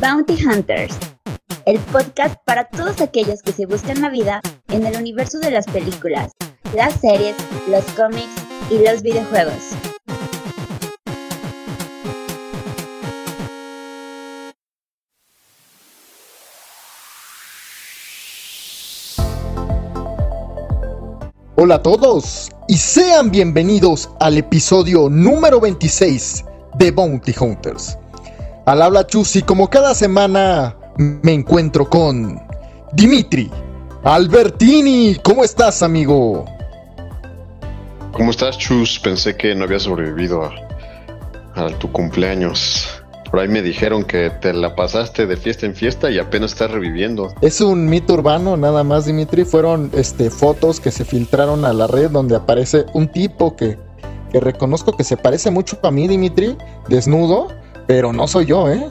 Bounty Hunters, el podcast para todos aquellos que se buscan la vida en el universo de las películas, las series, los cómics y los videojuegos. Hola a todos y sean bienvenidos al episodio número 26 de Bounty Hunters. Al habla Chus y como cada semana me encuentro con Dimitri Albertini. ¿Cómo estás, amigo? ¿Cómo estás, Chus? Pensé que no había sobrevivido a, a tu cumpleaños. Por ahí me dijeron que te la pasaste de fiesta en fiesta y apenas estás reviviendo. Es un mito urbano, nada más, Dimitri. Fueron este, fotos que se filtraron a la red donde aparece un tipo que, que reconozco que se parece mucho a mí, Dimitri, desnudo, pero no soy yo, ¿eh?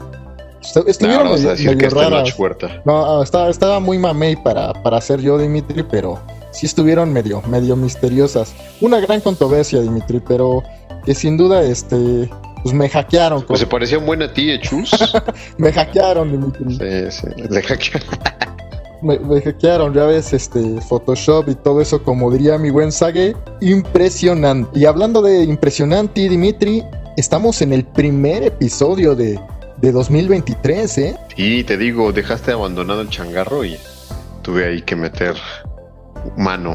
Estu- Estuvieron no, a medio- decir raras. Huerta. No, estaba, estaba muy mamey para, para ser yo, Dimitri, pero sí estuvieron medio, medio misteriosas. Una gran controversia, Dimitri, pero que sin duda, este, pues me hackearon. Pues se parecía un buen a ti, ¿eh, Chus? me hackearon, Dimitri. sí, sí. Le hackearon. Me, me hackearon, ya ves, este, Photoshop y todo eso, como diría mi buen Sage, impresionante. Y hablando de impresionante, Dimitri, estamos en el primer episodio de, de 2023, ¿eh? Y te digo, dejaste abandonado el changarro y tuve ahí que meter mano.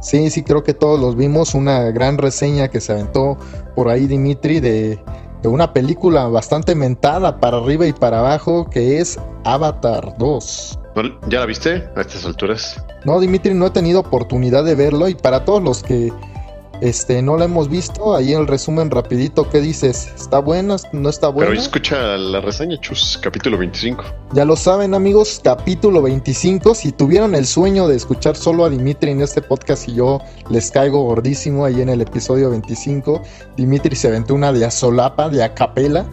Sí, sí, creo que todos los vimos. Una gran reseña que se aventó por ahí, Dimitri, de, de una película bastante mentada para arriba y para abajo, que es Avatar 2. ¿No- ¿Ya la viste a estas alturas? No, Dimitri, no he tenido oportunidad de verlo y para todos los que este, no lo hemos visto, ahí el resumen rapidito, ¿qué dices? ¿Está bueno? ¿No está bueno? Pero escucha la reseña, Chus, capítulo 25. Ya lo saben amigos, capítulo 25, si tuvieron el sueño de escuchar solo a Dimitri en este podcast y yo les caigo gordísimo ahí en el episodio 25, Dimitri se aventó una de a solapa, de a capela,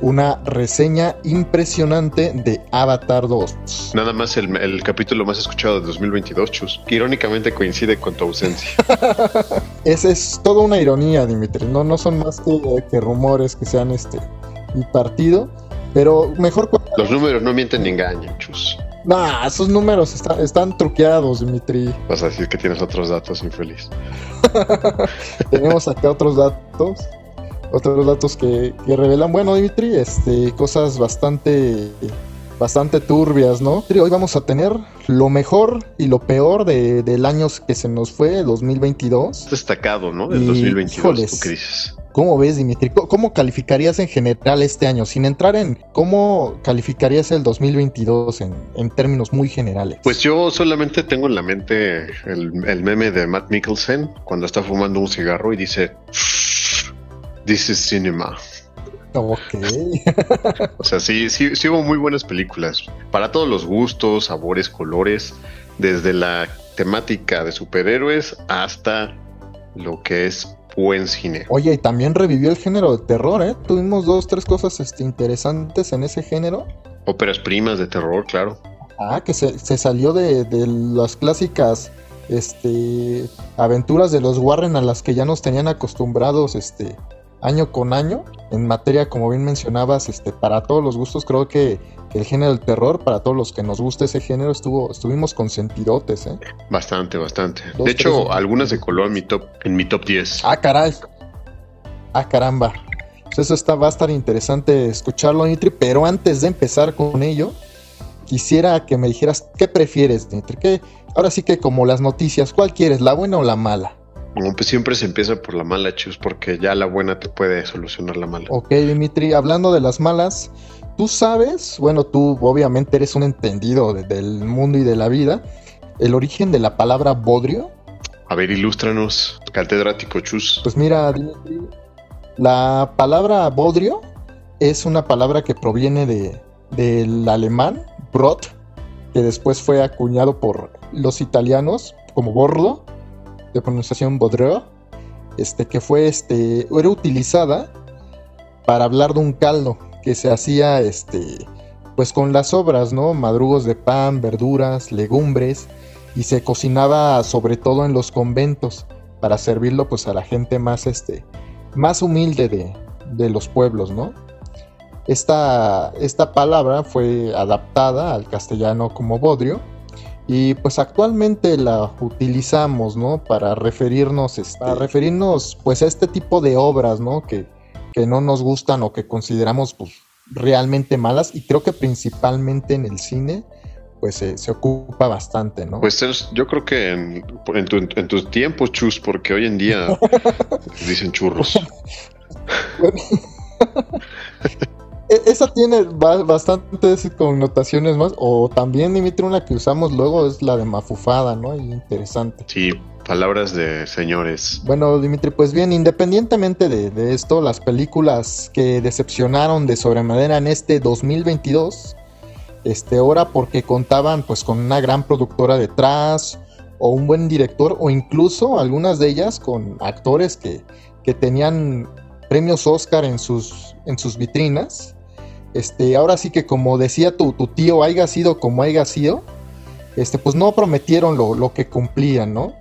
una reseña impresionante de Avatar 2. Nada más el, el capítulo más escuchado de 2022, Chus. Que irónicamente coincide con tu ausencia. Esa es toda una ironía, Dimitri. No, no son más que, que rumores que se han este, impartido. Pero mejor. Los números no mienten ni engañan, Chus. Nah, esos números está- están truqueados, Dimitri. Vas a decir que tienes otros datos, infeliz. Tenemos acá otros datos. Otros datos que, que revelan, bueno, Dimitri, este, cosas bastante, bastante turbias, ¿no? Hoy vamos a tener lo mejor y lo peor de- del año que se nos fue, 2022. Destacado, ¿no? Del Y, 2022, híjoles. ¿tú dices? ¿Cómo ves, Dimitri? ¿Cómo- ¿Cómo calificarías en general este año? Sin entrar en cómo calificarías el 2022 en, en términos muy generales. Pues yo solamente tengo en la mente el, el meme de Matt Mikkelsen cuando está fumando un cigarro y dice: This is cinema. Ok. O sea, sí, sí, sí hubo muy buenas películas. Para todos los gustos, sabores, colores, desde la temática de superhéroes hasta lo que es buen cine. Oye, y también revivió el género de terror, ¿eh? Tuvimos dos, tres cosas este, interesantes en ese género. Óperas primas de terror, claro. Ah, que se, se salió de, de las clásicas este, aventuras de los Warren a las que ya nos tenían acostumbrados este, año con año. En materia, como bien mencionabas, este, para todos los gustos, creo que, que el género del terror, para todos los que nos gusta ese género, estuvo, estuvimos consentidotes, ¿eh? Bastante, bastante. Dos, de hecho, tres. algunas se coló en mi top, en mi top 10. Ah, caray. Ah, caramba. Pues eso está, va a estar interesante escucharlo, Nitri. Pero antes de empezar con ello, quisiera que me dijeras qué prefieres, Nitri. ¿Qué? Ahora sí que como las noticias, ¿cuál quieres, la buena o la mala? No, pues siempre se empieza por la mala, chus, porque ya la buena te puede solucionar la mala. Ok, Dimitri, hablando de las malas, tú sabes, bueno, tú obviamente eres un entendido de- del mundo y de la vida, el origen de la palabra bodrio. A ver, ilústranos, catedrático chus. Pues mira, Dimitri, la palabra bodrio es una palabra que proviene de, del alemán brot, que después fue acuñado por los italianos como bordo, de pronunciación bodrio, este, que fue, este, era utilizada para hablar de un caldo que se hacía, este, pues con las sobras, ¿no? Madrugos de pan, verduras, legumbres, y se cocinaba sobre todo en los conventos para servirlo pues a la gente más este más humilde de, de los pueblos, ¿no? esta, esta palabra fue adaptada al castellano como bodrio y pues actualmente la utilizamos, ¿no? Para referirnos, este, para referirnos pues a este tipo de obras, ¿no? Que, que no nos gustan o que consideramos pues realmente malas y creo que principalmente en el cine pues se ocupa bastante, ¿no? Pues yo creo que en, en, tus tiempos, chus, porque hoy en día dicen churros. E, esa tiene bastantes connotaciones más. O también, Dimitri, una que usamos luego es la de mafufada, ¿no? Y interesante. Sí, palabras de señores. Bueno, Dimitri, pues bien, independientemente de, de esto, las películas que decepcionaron de sobremanera en este 2022 este, ahora porque contaban pues con una gran productora detrás o un buen director o incluso algunas de ellas con actores que, que tenían premios Oscar en sus, en sus vitrinas. Este, ahora sí que como decía tu, tu tío, haya sido como haya sido, este, pues no prometieron lo, lo que cumplían, ¿no?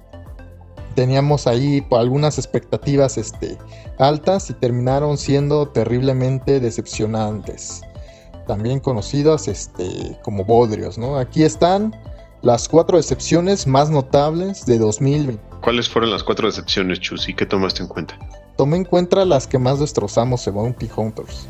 Teníamos ahí algunas expectativas este, altas y terminaron siendo terriblemente decepcionantes también conocidas este, como bodrios. ¿no? Aquí están las cuatro excepciones más notables de 2020. ¿Cuáles fueron las cuatro excepciones, Chus? ¿Y qué tomaste en cuenta? Tomé en cuenta las que más destrozamos en Bounty Hunters.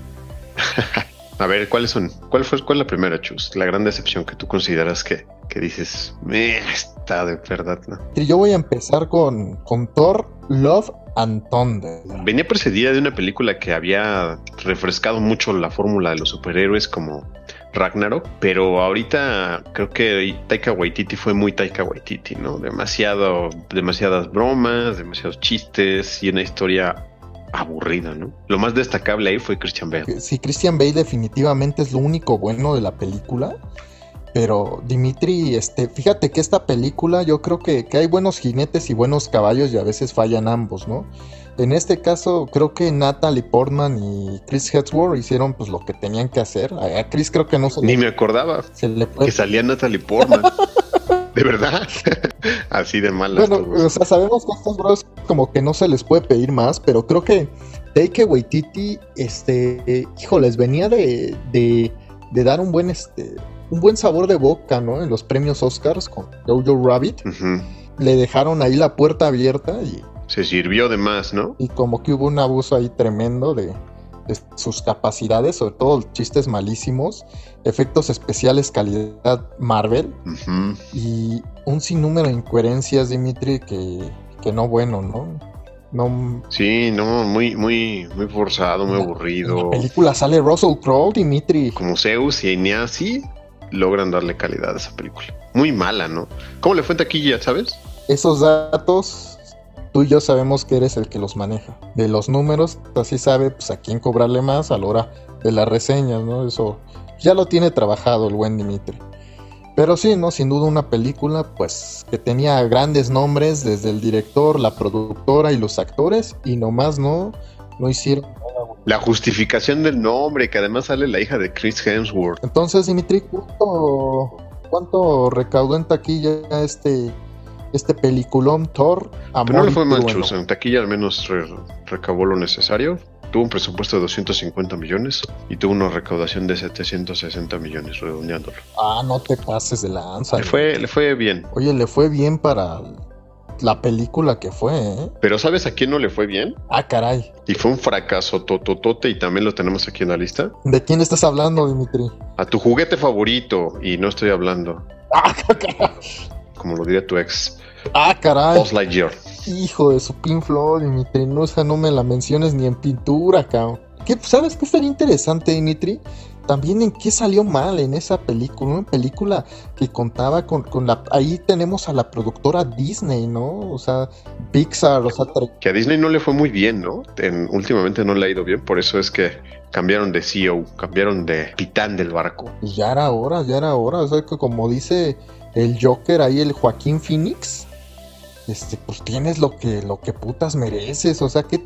A ver, ¿cuáles son? ¿Cuál fue cuál la primera, Chus? La gran decepción que tú consideras que, que dices, me está de verdad, ¿no? Yo voy a empezar con, con Thor Love and Thunder. Venía precedida de una película que había refrescado mucho la fórmula de los superhéroes como Ragnarok, pero ahorita creo que Taika Waititi fue muy Taika Waititi, ¿no? Demasiado, demasiadas bromas, demasiados chistes y una historia aburrida, ¿no? Lo más destacable ahí fue Christian Bale. Sí, Christian Bale definitivamente es lo único bueno de la película. Pero Dimitri, este, fíjate que esta película yo creo que, que, hay buenos jinetes y buenos caballos y a veces fallan ambos, ¿no? En este caso creo que Natalie Portman y Chris Hemsworth hicieron pues lo que tenían que hacer. A Chris creo que no se Ni me acordaba que salía Natalie Portman. de verdad. Así de mal. Bueno, o sea, sabemos que a estos bros como que no se les puede pedir más, pero creo que Take Waititi, este, híjoles, venía de, de, de dar un buen, este, un buen sabor de boca, ¿no? En los premios Oscars con Jojo Rabbit. Le dejaron ahí la puerta abierta y... Se sirvió de más, ¿no? Y como que hubo un abuso ahí tremendo de, sus capacidades, sobre todo chistes malísimos, efectos especiales calidad Marvel y un sinnúmero de incoherencias, Dimitri, que, que no bueno, ¿no? No, sí, no, muy, muy, muy forzado, muy aburrido. En la película sale Russell Crowe, Dimitri. Como Zeus y Ineasi logran darle calidad a esa película. Muy mala, ¿no? ¿Cómo le fue en taquilla, sabes? Esos datos, tú y yo sabemos que eres el que los maneja. De los números, así sabe pues, a quién cobrarle más a la hora de las reseñas, ¿no? Eso ya lo tiene trabajado el buen Dimitri. Pero sí, ¿no? Sin duda una película, pues, que tenía grandes nombres, desde el director, la productora y los actores, y nomás no, no hicieron la justificación del nombre, que además sale la hija de Chris Hemsworth. Entonces, Dimitri, ¿cuánto, cuánto recaudó en taquilla este, este peliculón Thor? Pero no le fue mal, En taquilla al menos recaudó lo necesario. Tuvo un presupuesto de 250 millones y tuvo una recaudación de 760 millones, redondeándolo. Ah, no te pases de lanza. Le fue, le fue bien. Oye, le fue bien para la película que fue, ¿eh? Pero ¿sabes a quién no le fue bien? Ah, caray. Y fue un fracaso tototote y también lo tenemos aquí en la lista. ¿De quién estás hablando, Dimitri? A tu juguete favorito y no estoy hablando. Ah, caray. Como lo diría tu ex. Ah, caray. Buzz Lightyear. Hijo de su Floyd, Dimitri. No, o no me la menciones ni en pintura, cabrón. ¿Qué, ¿Sabes qué estaría interesante, Dimitri? también en qué salió mal en esa película, una película que contaba con, la... Ahí tenemos a la productora Disney, ¿no? O sea, Pixar, o sea... Que a Disney no le fue muy bien, ¿no? últimamente no le ha ido bien, por eso es que cambiaron de CEO, cambiaron de pitán del barco. Pues ya era hora, ya era hora, o sea, que como dice el Joker ahí, el Joaquín Phoenix, este, pues tienes lo que, lo que putas mereces, o sea, que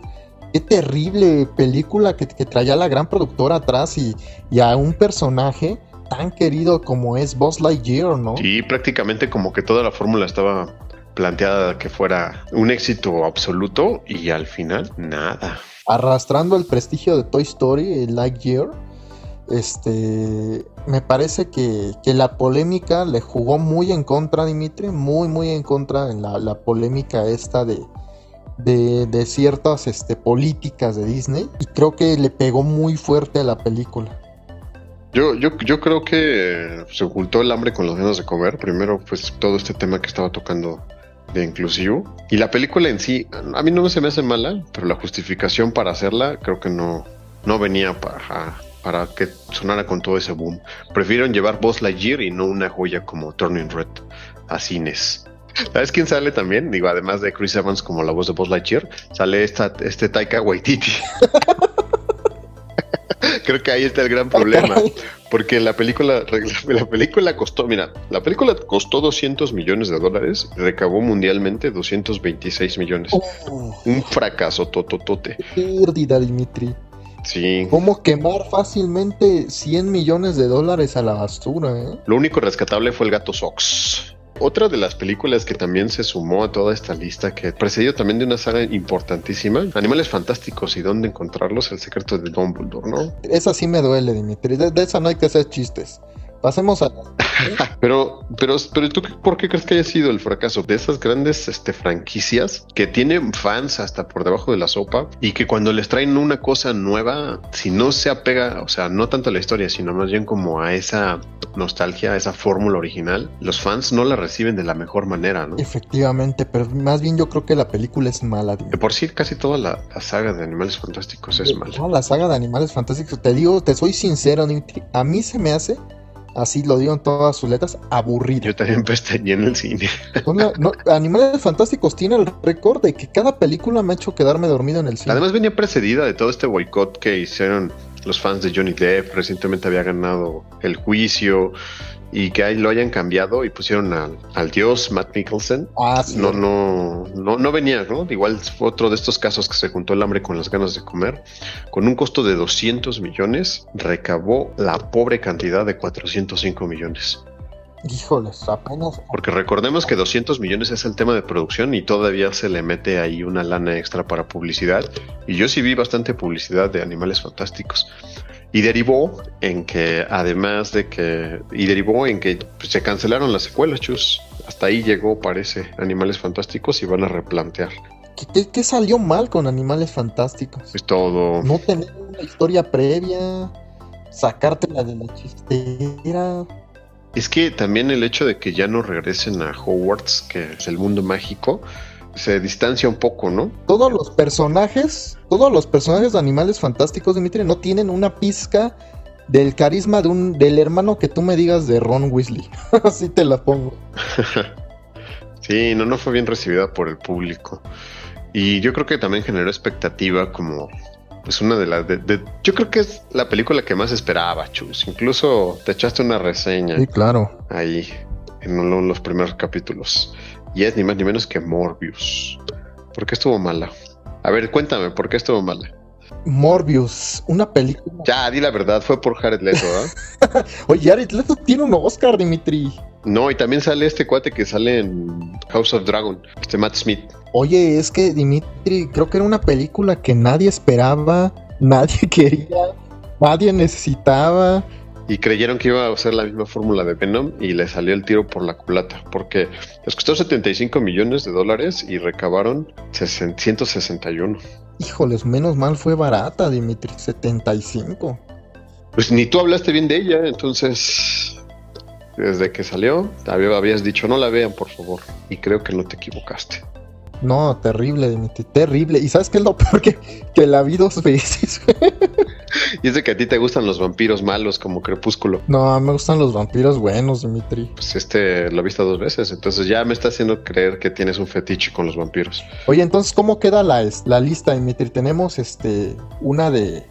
qué terrible película que, traía la gran productora atrás y, a un personaje tan querido como es Buzz Lightyear, ¿no? Sí, prácticamente como que toda la fórmula estaba planteada que fuera un éxito absoluto y al final nada. Arrastrando el prestigio de Toy Story, Lightyear, este, me parece que, que, la polémica le jugó muy en contra a Dimitri, muy, muy en contra en la, la polémica esta de, de, de, ciertas este, políticas de Disney y creo que le pegó muy fuerte a la película. Yo, yo, yo creo que se ocultó el hambre con los ganas de comer. Primero, pues todo este tema que estaba tocando de inclusivo. Y la película en sí, a mí no se me hace mala, pero la justificación para hacerla creo que no, no venía para, para que sonara con todo ese boom. Prefirieron llevar Buzz Lightyear y no una joya como Turning Red a cines. ¿Sabes quién sale también? Digo, además de Chris Evans como la voz de Buzz Lightyear, sale esta, este Taika Waititi. Creo que ahí está el gran problema. Porque la película, la película costó, mira, la película costó 200 millones de dólares y recabó mundialmente 226 millones. Oh. Un fracaso tototote. Pérdida, Dimitri. Sí. ¿Cómo quemar fácilmente 100 millones de dólares a la basura? Eh? Lo único rescatable fue el gato Sox. Otra de las películas que también se sumó a toda esta lista, que precedió también de una saga importantísima, Animales Fantásticos y dónde encontrarlos, el secreto de Dumbledore, ¿no? Esa sí me duele, Dimitri. De, de esa no hay que hacer chistes. Pasemos a. pero, pero, pero tú, ¿por qué crees que haya sido el fracaso de esas grandes este, franquicias que tienen fans hasta por debajo de la sopa y que cuando les traen una cosa nueva, si no se apega, o sea, no tanto a la historia, sino más bien como a esa nostalgia, a esa fórmula original, los fans no la reciben de la mejor manera, ¿no? Efectivamente, pero más bien yo creo que la película es mala. De por sí, casi toda la, saga de Animales Fantásticos es mala. No, la saga de Animales Fantásticos, te digo, te soy sincero, a mí se me hace así lo digo en todas sus letras, aburrido. Yo también pestañé en el cine. Animales Fantásticos tiene el récord de que cada película me ha hecho quedarme dormido en el cine. Además venía precedida de todo este boicot que hicieron los fans de Johnny Depp. Recientemente había ganado el juicio y que ahí lo hayan cambiado y pusieron al, dios Matt Mikkelsen. Ah, no, no, no, no venía, ¿no? Igual fue otro de estos casos que se juntó el hambre con las ganas de comer. Con un costo de 200 millones, recabó la pobre cantidad de 405 millones. Híjoles, apenas. Porque recordemos que 200 millones es el tema de producción y todavía se le mete ahí una lana extra para publicidad. Y yo sí vi bastante publicidad de animales fantásticos. Y derivó en que, además de que, y derivó en que pues, se cancelaron las secuelas, chus. Hasta ahí llegó, parece, Animales Fantásticos y van a replantear. ¿Qué, salió mal con Animales Fantásticos? Pues todo. No tener una historia previa, sacártela de la chistera. Es que también el hecho de que ya no regresen a Hogwarts, que es el mundo mágico, se distancia un poco, ¿no? Todos los personajes, todos los personajes de Animales Fantásticos, Dimitri, no tienen una pizca del carisma de un del hermano que tú me digas de Ron Weasley. Así te la pongo. sí, no, no fue bien recibida por el público. Y yo creo que también generó expectativa como pues una de las yo creo que es la película que más esperaba, Chus. Incluso te echaste una reseña. Sí, claro. Ahí en los primeros capítulos. Y es ni más ni menos que Morbius. ¿Por qué estuvo mala? A ver, cuéntame, ¿por qué estuvo mala? Morbius, una película. Ya, di la verdad, fue por Jared Leto, ¿eh? Oye, Jared Leto tiene un Oscar, Dimitri. No, y también sale este cuate que sale en House of Dragon, este Matt Smith. Oye, es que Dimitri, creo que era una película que nadie esperaba, nadie quería, nadie necesitaba y creyeron que iba a ser la misma fórmula de Venom y le salió el tiro por la culata, porque les costó 75 millones de dólares y recabaron 161. Híjoles, menos mal fue barata, Dimitri, 75. Pues ni tú hablaste bien de ella, entonces desde que salió habías dicho no la vean por favor y creo que no te equivocaste. No, terrible, Dimitri, terrible. ¿Y sabes qué es lo peor? Que, que la vi dos veces. Y es de que a ti te gustan los vampiros malos como Crepúsculo. No, me gustan los vampiros buenos, Dimitri. Pues este lo he visto dos veces, entonces ya me está haciendo creer que tienes un fetiche con los vampiros. Oye, entonces, ¿cómo queda la, la lista, Dimitri? Tenemos este una de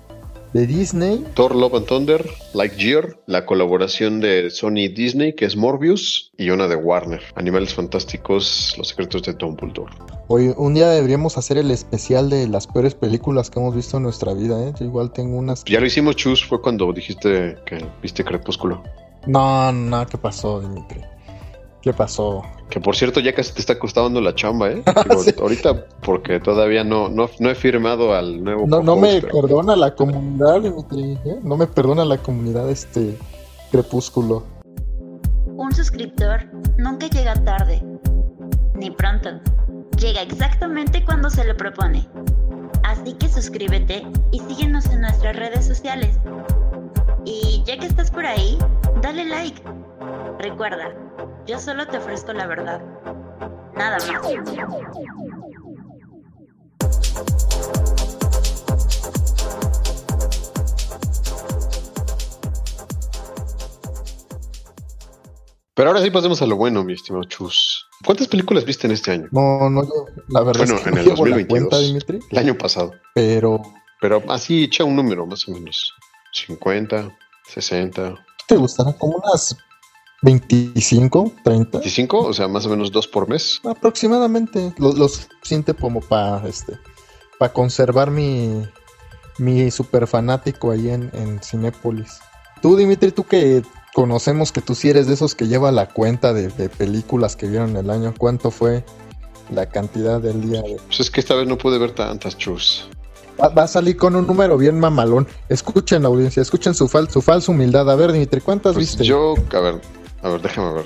de Disney. Thor Love and Thunder, Lightyear, la colaboración de Sony y Disney, que es Morbius, y una de Warner, Animales Fantásticos, Los Secretos de Dumbledore. Hoy, un día deberíamos hacer el especial de las peores películas que hemos visto en nuestra vida, ¿eh? Yo igual tengo unas... Ya lo hicimos, Chus, fue cuando dijiste que viste Crepúsculo. No, no, ¿qué pasó, Dimitri? ¿Qué pasó? Que por cierto, ya casi te está costando la chamba, ¿eh? Digo, Sí. Ahorita, porque todavía no, no, no he firmado al nuevo. No, no me pero- perdona la comunidad, Dimitri, ¿eh? No me perdona la comunidad este crepúsculo. Un suscriptor nunca llega tarde, ni pronto. Llega exactamente cuando se le propone. Así que suscríbete y síguenos en nuestras redes sociales. Y ya que estás por ahí, dale like. Recuerda, yo solo te ofrezco la verdad. Nada más. Pero ahora sí pasemos a lo bueno, mi estimado Chus. ¿Cuántas películas viste en este año? No, no, yo, la verdad Bueno, es que en no el llevo la 2022. cuenta, Dimitri, El año pasado. pero Pero así echa un número, más o menos. 50, 60, ¿te gustará como unas 25, 30? 25, o sea, más o menos dos por mes. Aproximadamente. Lo, lo suficiente como para este para conservar mi mi super fanático ahí en, en Cinépolis. Tú, Dimitri, tú que conocemos que tú sí eres de esos que lleva la cuenta de, de películas que vieron el año, ¿cuánto fue la cantidad del día? de- Pues es que esta vez no pude ver tantas, Chus. Va, va a salir con un número bien mamalón. Escuchen la audiencia, escuchen su, fal- su falsa humildad. A ver, Dimitri, ¿cuántas Pues viste? yo, a ver, a ver, déjame ver.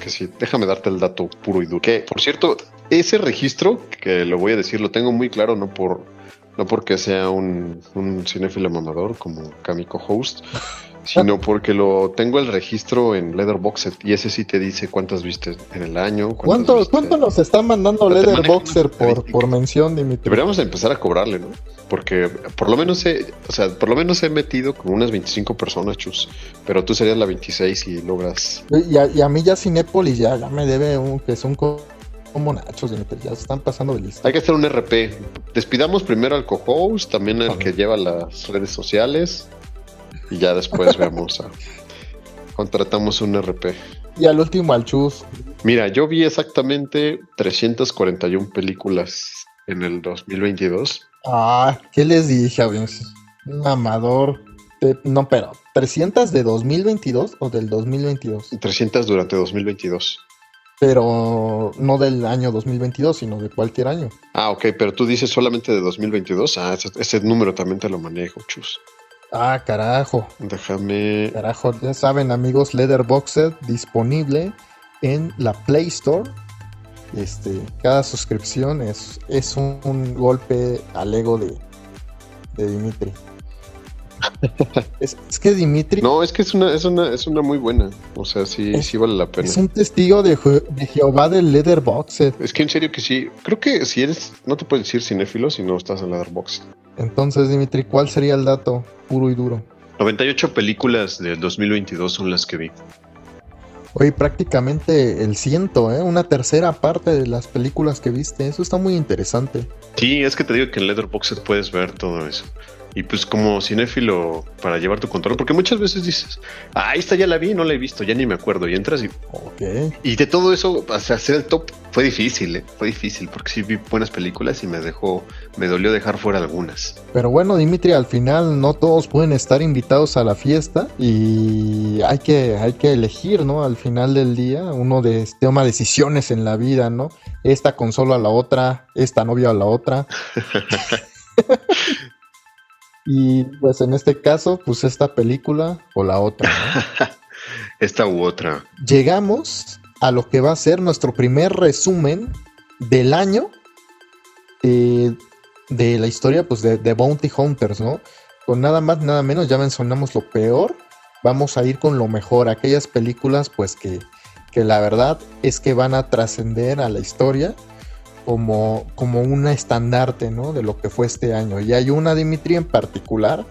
Que sí, déjame darte el dato puro y duro. Que, por cierto, ese registro, que lo voy a decir, lo tengo muy claro, no por no porque sea un, un cinéfilo mamador como Kamiko Host, sino porque lo tengo el registro en Letterboxd y ese sí te dice cuántas viste en el año. ¿Cuánto, viste. ¿Cuánto nos está mandando Ya te Leather manejo Boxer una por, por mención, Dimitri? Deberíamos empezar a cobrarle, ¿no? Porque por lo menos he, o sea, por lo menos he metido como unas 25 personas, chus. Pero tú serías la 26 y logras. Y a, y a mí ya Cinépolis ya, ya me debe un que es un co- como nachos, Dimitri, ya se están pasando de lista. Hay que hacer un RP. Despidamos primero al co-host, también al Ajá. que lleva las redes sociales. Y ya después vemos a. Contratamos un RP. Y al último al Chus. Mira, yo vi exactamente 341 películas en el 2022. Ah, ¿qué les dije? Un amador. de- no, pero, ¿300 de 2022 o del 2022? 300 durante 2022. Pero no del año 2022, sino de cualquier año. Ah, ok, pero tú dices solamente de 2022. Ah, ese, ese número también te lo manejo, chus. Ah, carajo. Déjame. Carajo, ya saben, amigos, Leatherboxed disponible en la Play Store. Este, cada suscripción es, es un, un golpe al ego de, de Dimitri. es, es que Dimitri No, es que es una, es una, es una muy buena. O sea, sí, Es- sí vale la pena. es un testigo de, de Jehová del Leatherboxed. Es que en serio que sí. Creo que si eres, no te puedes decir cinéfilo si no estás en la Letterboxd. Entonces, Dimitri, ¿cuál sería el dato puro y duro? 98 películas del 2022 son las que vi. Oye, prácticamente el ciento, ¿eh? Una tercera parte de las películas que viste. Eso está muy interesante. Sí, es que te digo que en Letterboxd puedes ver todo eso. Y pues como cinéfilo para llevar tu control, porque muchas veces dices, ah, esta ya la vi, no la he visto, ya ni me acuerdo. Y entras y, Ok. y de todo eso, o sea, hacer el top fue difícil, ¿eh? fue difícil, porque sí vi buenas películas y me dejó, me dolió dejar fuera algunas. Pero bueno, Dimitri, al final no todos pueden estar invitados a la fiesta y hay que, hay que elegir, ¿no? Al final del día, uno de, toma decisiones en la vida, ¿no? Esta consola a la otra, esta novia a la otra. y pues en este caso, pues esta película o la otra, ¿no? Esta u otra. Llegamos a lo que va a ser nuestro primer resumen del año eh, de la historia pues de, de Bounty Hunters, ¿no? Con nada más, nada menos, ya mencionamos lo peor, vamos a ir con lo mejor, aquellas películas pues que, que la verdad es que van a trascender a la historia como, como un estandarte, ¿no? De lo que fue este año. Y hay una, Dimitri, en particular,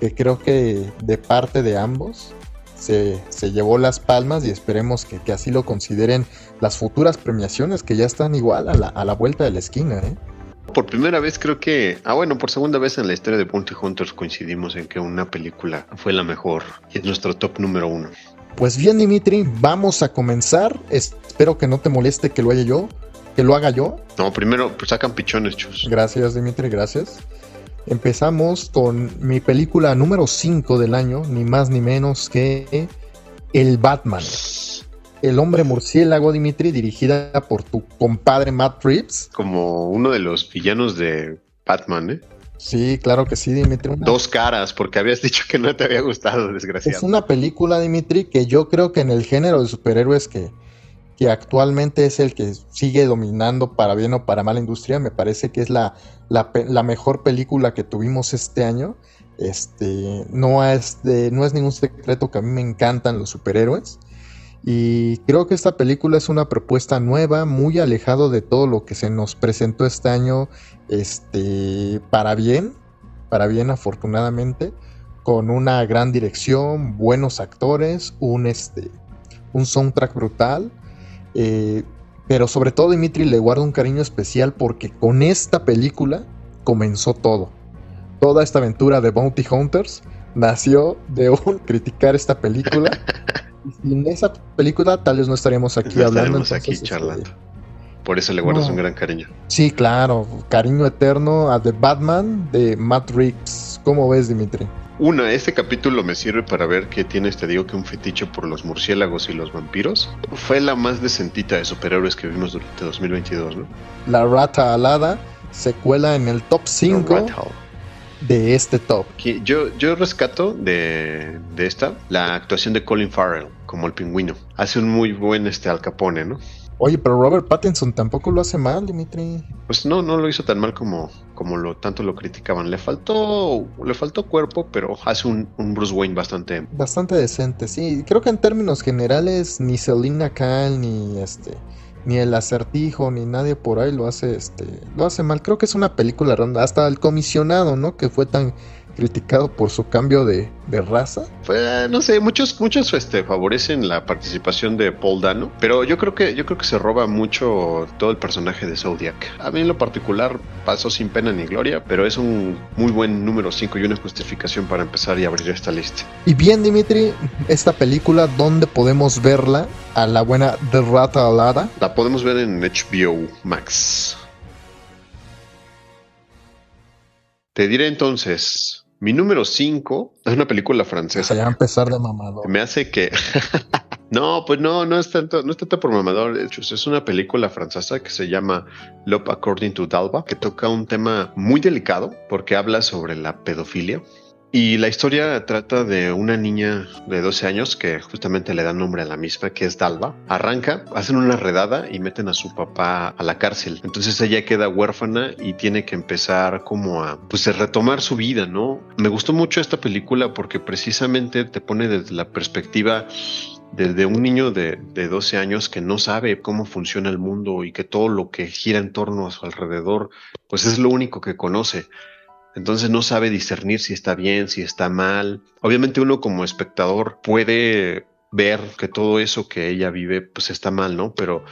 que creo que de parte de ambos se, se llevó las palmas y esperemos que, que así lo consideren las futuras premiaciones que ya están igual a la, a la vuelta de la esquina, ¿eh? Por primera vez creo que, ah bueno, por segunda vez en la historia de Bounty Hunters coincidimos en que una película fue la mejor y es nuestro top número uno. Pues bien, Dimitri, vamos a comenzar. Espero que no te moleste que lo haya yo, que lo haga yo. No, primero pues sacan pichones, chus. Gracias, Dimitri, gracias. Empezamos con mi película número 5 del año, ni más ni menos que El Batman. El hombre murciélago, Dimitri, dirigida por tu compadre Matt Reeves. Como uno de los villanos de Batman, ¿eh? Sí, claro que sí, Dimitri. Dos caras, porque habías dicho que no te había gustado, desgraciado. Es una película, Dimitri, que yo creo que en el género de superhéroes que, que actualmente es el que sigue dominando para bien o para mala industria, me parece que es la, la, mejor película que tuvimos este año. Este, no, es no es ningún secreto que a mí me encantan los superhéroes. Y creo que esta película es una propuesta nueva, muy alejado de todo lo que se nos presentó este año, este, para bien, para bien afortunadamente, con una gran dirección, buenos actores, un, este, un soundtrack brutal. Eh, pero sobre todo Dimitri le guarda un cariño especial porque con esta película comenzó todo. Toda esta aventura de Bounty Hunters nació de un criticar esta película sin esa película tal vez no estaríamos aquí hablando. Estaríamos aquí este, charlando. Por eso le guardas un gran cariño. Sí, claro. Cariño eterno a The Batman de Matt Reeves. ¿Cómo ves, Dimitri? Una, este capítulo me sirve para ver que tienes, te digo, que un fetiche por los murciélagos y los vampiros. Fue la más decentita de superhéroes que vimos durante 2022, ¿no? La rata alada se cuela en el top 5 de este top. Yo, yo rescato de, de, esta la actuación de Colin Farrell como el pingüino. Hace un muy buen este Al Capone, ¿no? Oye, pero Robert Pattinson tampoco lo hace mal, Dimitri. Pues no, no lo hizo tan mal como, como lo tanto lo criticaban. Le faltó, le faltó cuerpo, pero hace un, un Bruce Wayne bastante. Bastante decente, sí. Creo que en términos generales, ni Selina Kyle, ni este ni el acertijo, ni nadie por ahí lo hace, este, lo hace mal. Creo que es una película ronda. Hasta el comisionado, ¿no? Que fue tan criticado por su cambio de, raza. Fue, no sé, muchos, muchos este, favorecen la participación de Paul Dano, pero yo creo que, yo creo que se roba mucho todo el personaje de Zodiac. A mí en lo particular pasó sin pena ni gloria, pero es un muy buen número 5 y una justificación para empezar y abrir esta lista. Y bien, Dimitri, esta película, ¿dónde podemos verla? A la buena de Rata Alada. La podemos ver en HBO Max. Te diré entonces, mi número 5 es una película francesa. Ya empezar de mamador. Me hace que. no, pues no, no es tanto, no es tanto por mamador. hecho, es una película francesa que se llama Love According to Dalva, que toca un tema muy delicado porque habla sobre la pedofilia. Y la historia trata de una niña de 12 años que justamente le da nombre a la misma, que es Dalva. Arranca, hacen una redada y meten a su papá a la cárcel. Entonces ella queda huérfana y tiene que empezar como a pues retomar su vida, ¿no? Me gustó mucho esta película porque precisamente te pone desde la perspectiva desde un niño de, de, 12 años que no sabe cómo funciona el mundo y que todo lo que gira en torno a su alrededor, pues es lo único que conoce. Entonces no sabe discernir si está bien, si está mal. Obviamente uno como espectador puede ver que todo eso que ella vive pues está mal, ¿no? Pero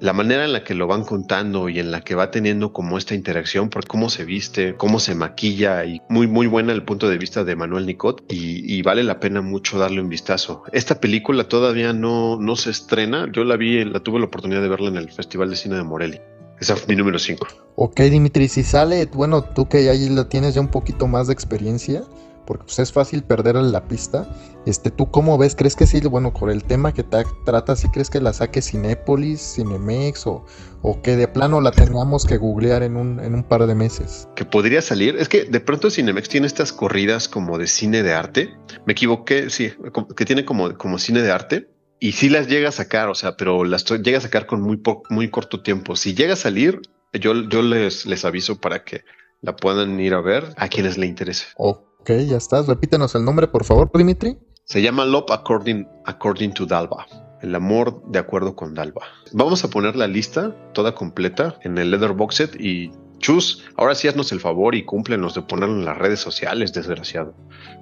la manera en la que lo van contando y en la que va teniendo como esta interacción por cómo se viste, cómo se maquilla y muy muy buena el punto de vista de Manuel Nicot y, y, vale la pena mucho darle un vistazo. Esta película todavía no, no se estrena, yo la vi, la tuve la oportunidad de verla en el Festival de Cine de Morelia. Esa fue mi número 5. Ok, Dimitri, si sale, bueno, tú que ahí la tienes ya un poquito más de experiencia, porque pues, es fácil perder la pista. Este, ¿Tú cómo ves? ¿Crees que sí, bueno, por el tema que te trata, si crees que la saque Cinépolis, Cinemex o, o que de plano la tengamos que googlear en un, en un par de meses? Que podría salir. Es que de pronto Cinemex tiene estas corridas como de cine de arte. Me equivoqué, sí, que tiene como, como cine de arte y sí las llega a sacar, o sea, pero las llega a sacar con muy, muy corto tiempo. Si llega a salir, yo, yo les, les aviso para que la puedan ir a ver a quienes le interese. Ok, ya estás. Repítenos el nombre, por favor, Dimitri. Se llama Love According, According to Dalva. El amor de acuerdo con Dalva. Vamos a poner la lista toda completa en el Leatherbox Set y Chus, ahora sí haznos el favor y cúmplenos de ponerlo en las redes sociales, desgraciado.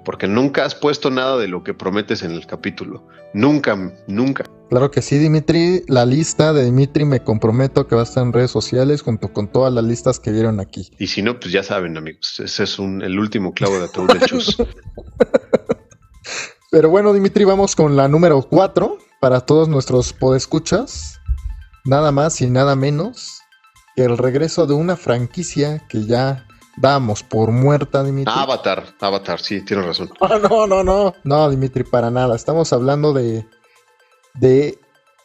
Porque nunca has puesto nada de lo que prometes en el capítulo. Nunca, nunca. Claro que sí, Dimitri. La lista de Dimitri me comprometo que va a estar en redes sociales junto con todas las listas que vieron aquí. Y si no, pues ya saben, amigos. Ese es un, el último clavo de todo de Chus. Pero bueno, Dimitri, vamos con la número 4 para todos nuestros podescuchas. Nada más y nada menos el regreso de una franquicia que ya damos por muerta, Dimitri. Avatar, Avatar, sí, tienes razón. no, no, no. No, Dimitri, para nada. Estamos hablando de, de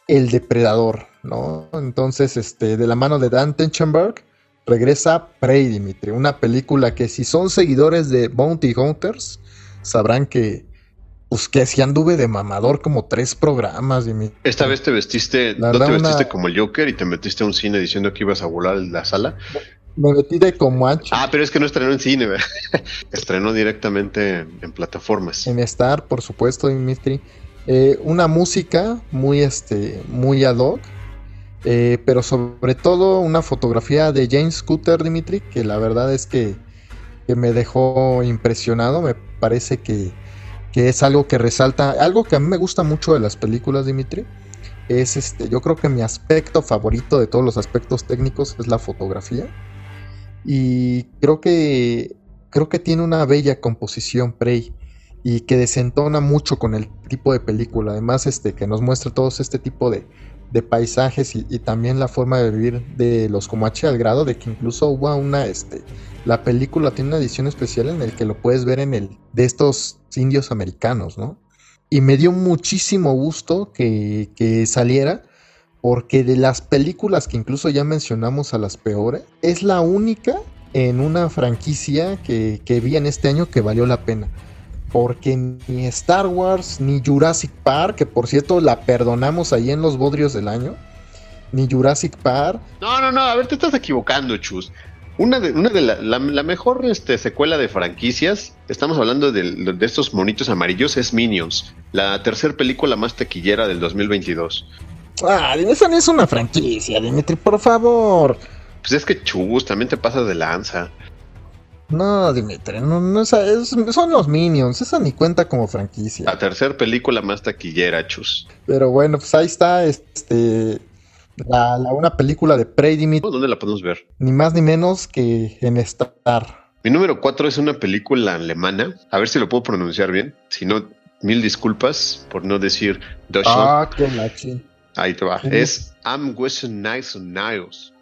El Depredador, ¿no? Entonces, este, de la mano de Dan Tenchenberg, regresa Prey, Dimitri, una película que si son seguidores de Bounty Hunters, sabrán que, pues que si anduve de mamador como tres programas, Dimitri. Esta vez te vestiste, no te vestiste como el Joker y te metiste a un cine diciendo que ibas a volar la sala. Me metí de como ancho. Ah, pero es que no estrenó en cine, ¿verdad? estrenó directamente en, plataformas. En Star, por supuesto, Dimitri. Eh, una música muy, este, muy ad hoc. Eh, pero sobre todo una fotografía de James Scooter, Dimitri, que la verdad es que, que me dejó impresionado. Me parece que, que, es algo que resalta, algo que a mí me gusta mucho de las películas, Dimitri. Es este, yo creo que mi aspecto favorito de todos los aspectos técnicos es la fotografía. Y creo que, creo que tiene una bella composición Prey y que desentona mucho con el tipo de película. Además, este, que nos muestra todos este tipo de, de paisajes y, también la forma de vivir de los Comanche al grado de que incluso hubo una, este, la película tiene una edición especial en el que lo puedes ver en el, de estos indios americanos, ¿no? Y me dio muchísimo gusto que, que saliera porque de las películas que incluso ya mencionamos a las peores, es la única en una franquicia que, vi en este año que valió la pena. Porque ni Star Wars, ni Jurassic Park, que por cierto la perdonamos ahí en los bodrios del año, ni Jurassic Park. No, no, no, a ver, te estás equivocando, Chus. Una de, una de la, mejor este, secuela de franquicias, estamos hablando de, de, estos monitos amarillos, es Minions, la tercera película más taquillera del 2022. Ah, esa no es una franquicia, Dimitri, por favor. Pues es que chus, también te pasas de lanza. No, Dimitri, no, no son los Minions, esa ni cuenta como franquicia. La tercera película más taquillera, chus. Pero bueno, pues ahí está, este, la, una película de Prey, Dimitri. ¿Dónde la podemos ver? Ni más ni menos que en Star. Mi número cuatro es una película alemana, a ver si lo puedo pronunciar bien, si no, mil disculpas por no decir Deutschland. Ah, qué machín. Ahí te va. Es Am nice Niles.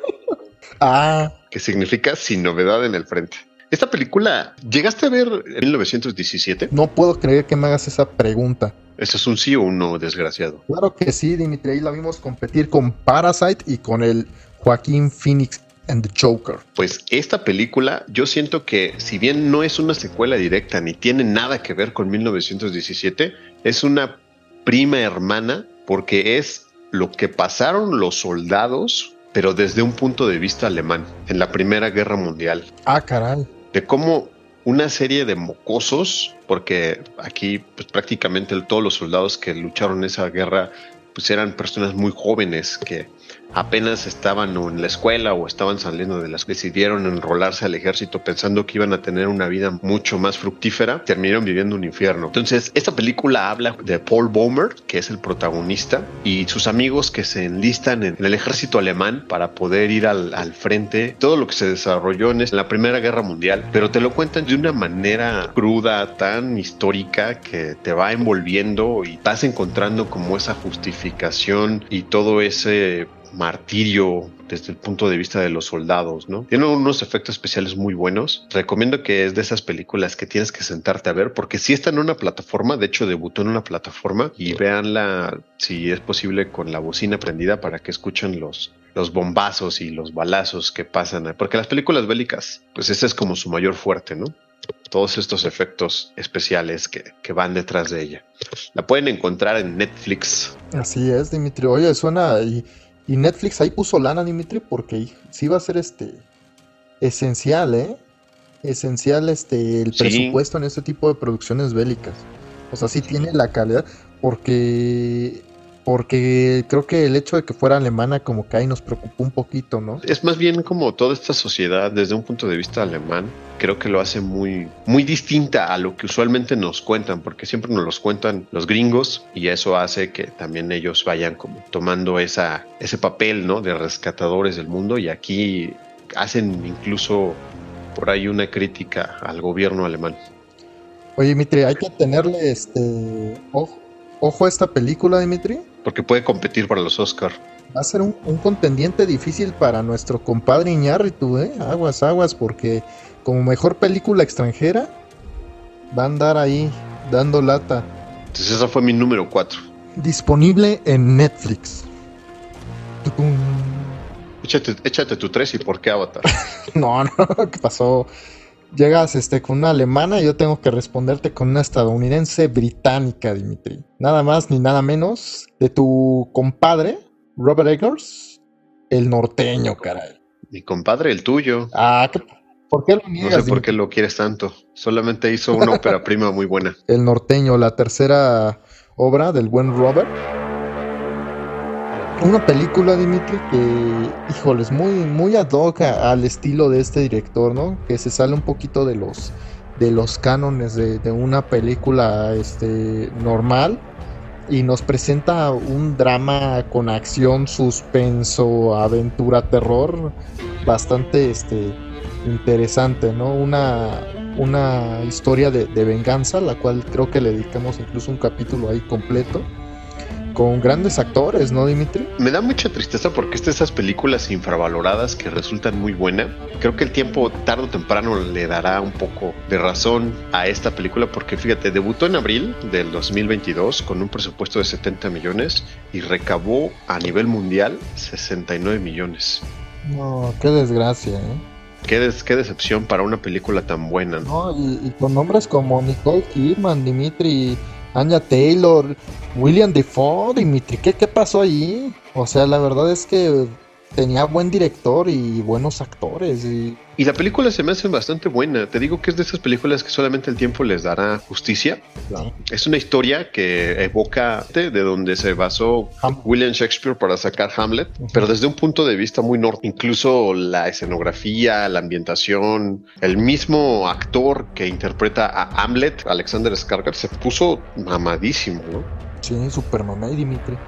ah. Que significa sin novedad en el frente. Esta película, ¿llegaste a ver en 1917? No puedo creer que me hagas esa pregunta. ¿Eso es un sí o un no, desgraciado? Claro que sí, Dimitri. Ahí la vimos competir con Parasite y con el Joaquín Phoenix and the Joker. Pues esta película, yo siento que si bien no es una secuela directa ni tiene nada que ver con 1917, es una prima hermana porque es lo que pasaron los soldados, pero desde un punto de vista alemán, en la Primera Guerra Mundial. Ah, caray. De cómo una serie de mocosos, porque aquí pues, prácticamente todos los soldados que lucharon en esa guerra pues eran personas muy jóvenes que apenas estaban en la escuela o estaban saliendo de las que decidieron enrolarse al ejército pensando que iban a tener una vida mucho más fructífera, terminaron viviendo un infierno. Entonces, esta película habla de Paul Bomer, que es el protagonista, y sus amigos que se enlistan en el ejército alemán para poder ir al, frente, todo lo que se desarrolló en la Primera Guerra Mundial, pero te lo cuentan de una manera cruda, tan histórica, que te va envolviendo y vas encontrando como esa justificación y todo ese martirio desde el punto de vista de los soldados, ¿no? Tiene unos efectos especiales muy buenos. Recomiendo que es de esas películas que tienes que sentarte a ver porque si está en una plataforma, de hecho debutó en una plataforma y véanla si es posible con la bocina prendida para que escuchen los los bombazos y los balazos que pasan, porque las películas bélicas, pues ese es como su mayor fuerte, ¿no? Todos estos efectos especiales que, que van detrás de ella. La pueden encontrar en Netflix. Así es, Dimitri. Oye, suena y y Netflix ahí puso lana, Dimitri, porque sí va a ser este esencial, ¿eh? Esencial este el presupuesto en este tipo de producciones bélicas. O sea, sí tiene la calidad, porque porque creo que el hecho de que fuera alemana como que ahí nos preocupó un poquito, ¿no? Es más bien como toda esta sociedad desde un punto de vista alemán, creo que lo hace muy muy distinta a lo que usualmente nos cuentan, porque siempre nos los cuentan los gringos y eso hace que también ellos vayan como tomando esa ese papel, ¿no? de rescatadores del mundo y aquí hacen incluso por ahí una crítica al gobierno alemán. Oye, Mitre, hay que tenerle este ojo ojo a esta película, Dimitri. Porque puede competir para los Oscar. Va a ser un, contendiente difícil para nuestro compadre Iñárritu, ¿eh? Aguas, aguas, porque como mejor película extranjera va a andar ahí dando lata. Entonces esa fue mi número 4. Disponible en Netflix. Échate, échate tu tres y por qué Avatar. No, no, ¿qué pasó? Llegas este, con una alemana yo tengo que responderte con una estadounidense británica, Dimitri. Nada más ni nada menos de tu compadre, Robert Eggers, el norteño, caray. Mi compadre, el tuyo. Ah, ¿qué- ¿por qué lo No niegas? sé por Dimitri? qué lo quieres tanto. Solamente hizo una ópera prima muy buena. El norteño, la tercera obra del buen Robert. Una película, Dimitri, que, híjoles, muy, muy ad hoc al estilo de este director, ¿no? Que se sale un poquito de los, de los cánones de, de una película este, normal y nos presenta un drama con acción, suspenso, aventura, terror bastante este, interesante, ¿no? Una, una historia de, de venganza, la cual creo que le dedicamos incluso un capítulo ahí completo, con grandes actores, ¿no, Dimitri? Me da mucha tristeza porque es de esas películas infravaloradas que resultan muy buenas. Creo que el tiempo tarde o temprano le dará un poco de razón a esta película porque fíjate, debutó en abril del 2022 con un presupuesto de 70 millones y recabó a nivel mundial 69 millones. No, qué desgracia, ¿eh? Qué, des- qué decepción para una película tan buena. ¿no? No, y, y con nombres como Nicole Kidman, Dimitri, Anya Taylor, William Defoe, Dimitri, ¿qué, ¿qué pasó ahí? O sea, la verdad es que tenía buen director y buenos actores. Y Y la película se me hace bastante buena. Te digo que es de esas películas que solamente el tiempo les dará justicia. claro, Es una historia que evoca de de donde se basó Ham- William Shakespeare para sacar Hamlet, pero desde un punto de vista muy norte. Incluso la escenografía, la ambientación, el mismo actor que interpreta a Hamlet, Alexander Skarsgård, se puso mamadísimo, ¿no? sí, super mamey, Dimitri.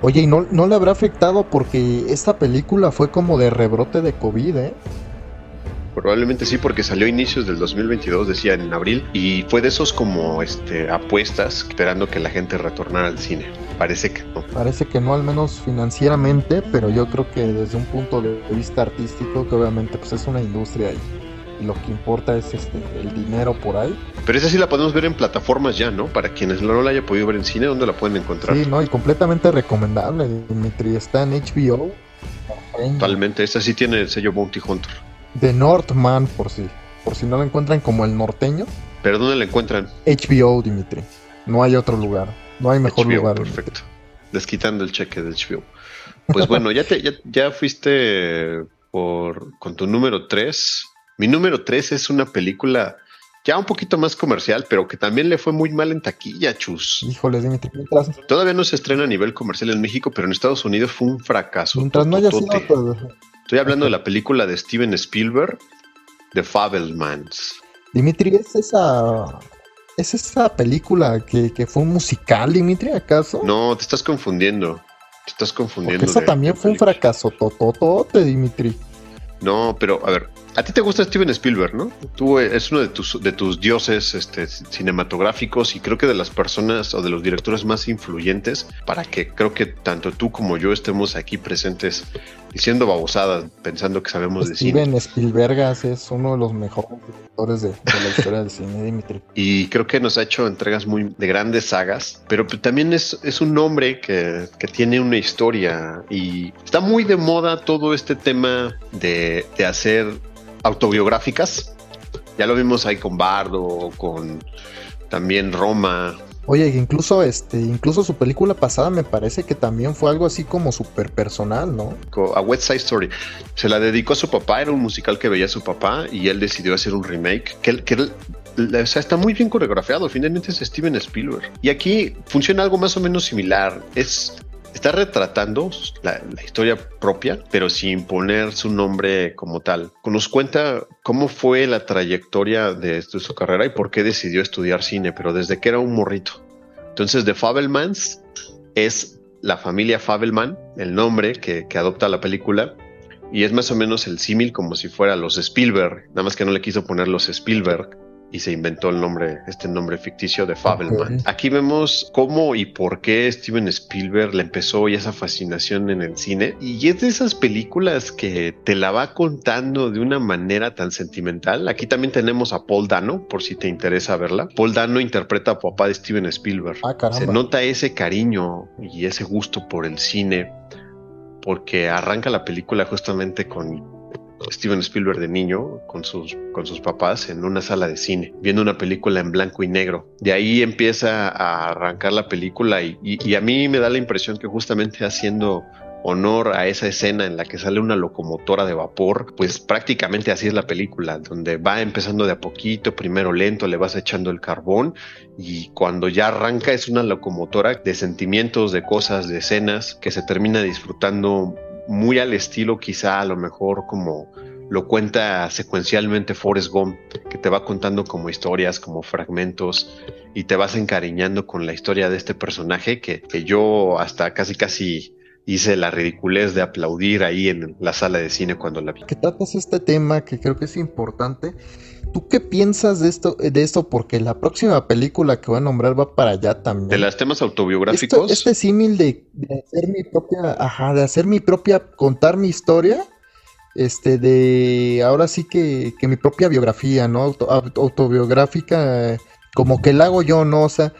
Oye, y no, no le habrá afectado porque esta película fue como de rebrote de COVID, ¿eh? Probablemente sí, porque salió a inicios del 2022, decía en abril, y fue de esos como este, apuestas esperando que la gente retornara al cine. Parece que no. Parece que no, al menos financieramente, pero yo creo que desde un punto de vista artístico, que obviamente pues es una industria y, y lo que importa es este el dinero por ahí. Pero esa sí la podemos ver en plataformas ya, ¿no? Para quienes no la haya podido ver en cine, ¿dónde la pueden encontrar? Sí, no, y completamente recomendable, Dimitri. Está en HBO. Totalmente, esta sí tiene el sello Bounty Hunter. The Northman, por si, por si no lo encuentran como el norteño. ¿Pero dónde la encuentran? HBO, Dimitri. No hay otro lugar. No hay mejor HBO, lugar. perfecto. Desquitando el cheque del HBO. Pues bueno, ya, te, ya, ya fuiste por, con tu número 3. Mi número 3 es una película ya un poquito más comercial, pero que también le fue muy mal en taquilla, chus. Híjoles, Dimitri. Mientras, Todavía no se estrena a nivel comercial en México, pero en Estados Unidos fue un fracaso. mientras no haya sido. Estoy hablando de la película de Steven Spielberg, The Fabelmans. Dimitri, ¿es esa. ¿Es esa película que, que fue un musical, Dimitri, acaso? No, te estás confundiendo. Te estás confundiendo. Porque esa de- también de fue un fracaso tototote, Dimitri. No, pero a ver, a ti te gusta Steven Spielberg, ¿no? Tú eh, es uno de tus, de tus dioses este, cinematográficos y creo que de las personas o de los directores más influyentes para que creo que tanto tú como yo estemos aquí presentes diciendo babosadas, pensando que sabemos de cine. Steven Spielberg es uno de los mejores directores de, de la historia del cine, Dimitri. Y creo que nos ha hecho entregas muy de grandes sagas, pero pues también es, es un hombre que, que tiene una historia y está muy de moda todo este tema de, de hacer autobiográficas. Ya lo vimos ahí con Bardo, con también Roma. Oye, incluso este, incluso su película pasada me parece que también fue algo así como súper personal, ¿no? A West Side Story. Se la dedicó a su papá, era un musical que veía a su papá y él decidió hacer un remake que, o sea, está muy bien coreografiado, finalmente es Steven Spielberg. Y aquí funciona algo más o menos similar. Es, está retratando la, historia propia, pero sin poner su nombre como tal. Nos cuenta cómo fue la trayectoria de, de su carrera y por qué decidió estudiar cine, pero desde que era un morrito. Entonces, The Fabelmans es la familia Fabelman, el nombre que, que adopta la película, y es más o menos el símil como si fuera los Spielberg, nada más que no le quiso poner los Spielberg y se inventó el nombre, este nombre ficticio de Fableman. Aquí vemos cómo y por qué Steven Spielberg le empezó esa fascinación en el cine. Y es de esas películas que te la va contando de una manera tan sentimental. Aquí también tenemos a Paul Dano, por si te interesa verla. Paul Dano interpreta a papá de Steven Spielberg. Ah, se nota ese cariño y ese gusto por el cine porque arranca la película justamente con Steven Spielberg de niño con sus, con sus papás en una sala de cine, viendo una película en blanco y negro. De ahí empieza a arrancar la película y, y, a mí me da la impresión que justamente haciendo honor a esa escena en la que sale una locomotora de vapor, pues prácticamente así es la película, donde va empezando de a poquito, primero lento, le vas echando el carbón y cuando ya arranca es una locomotora de sentimientos, de cosas, de escenas que se termina disfrutando muy al estilo quizá a lo mejor como lo cuenta secuencialmente Forrest Gump, que te va contando como historias, como fragmentos, y te vas encariñando con la historia de este personaje que, que yo hasta casi casi hice la ridiculez de aplaudir ahí en la sala de cine cuando la vi. Que tratas este tema que creo que es importante. ¿Tú qué piensas de esto, de esto? Porque la próxima película que voy a nombrar va para allá también. De los temas autobiográficos. este símil de, hacer mi propia, ajá, de hacer mi propia, contar mi historia, este, de, ahora sí que, que mi propia biografía, ¿no? autobiográfica, como que la hago yo, ¿no? O sea,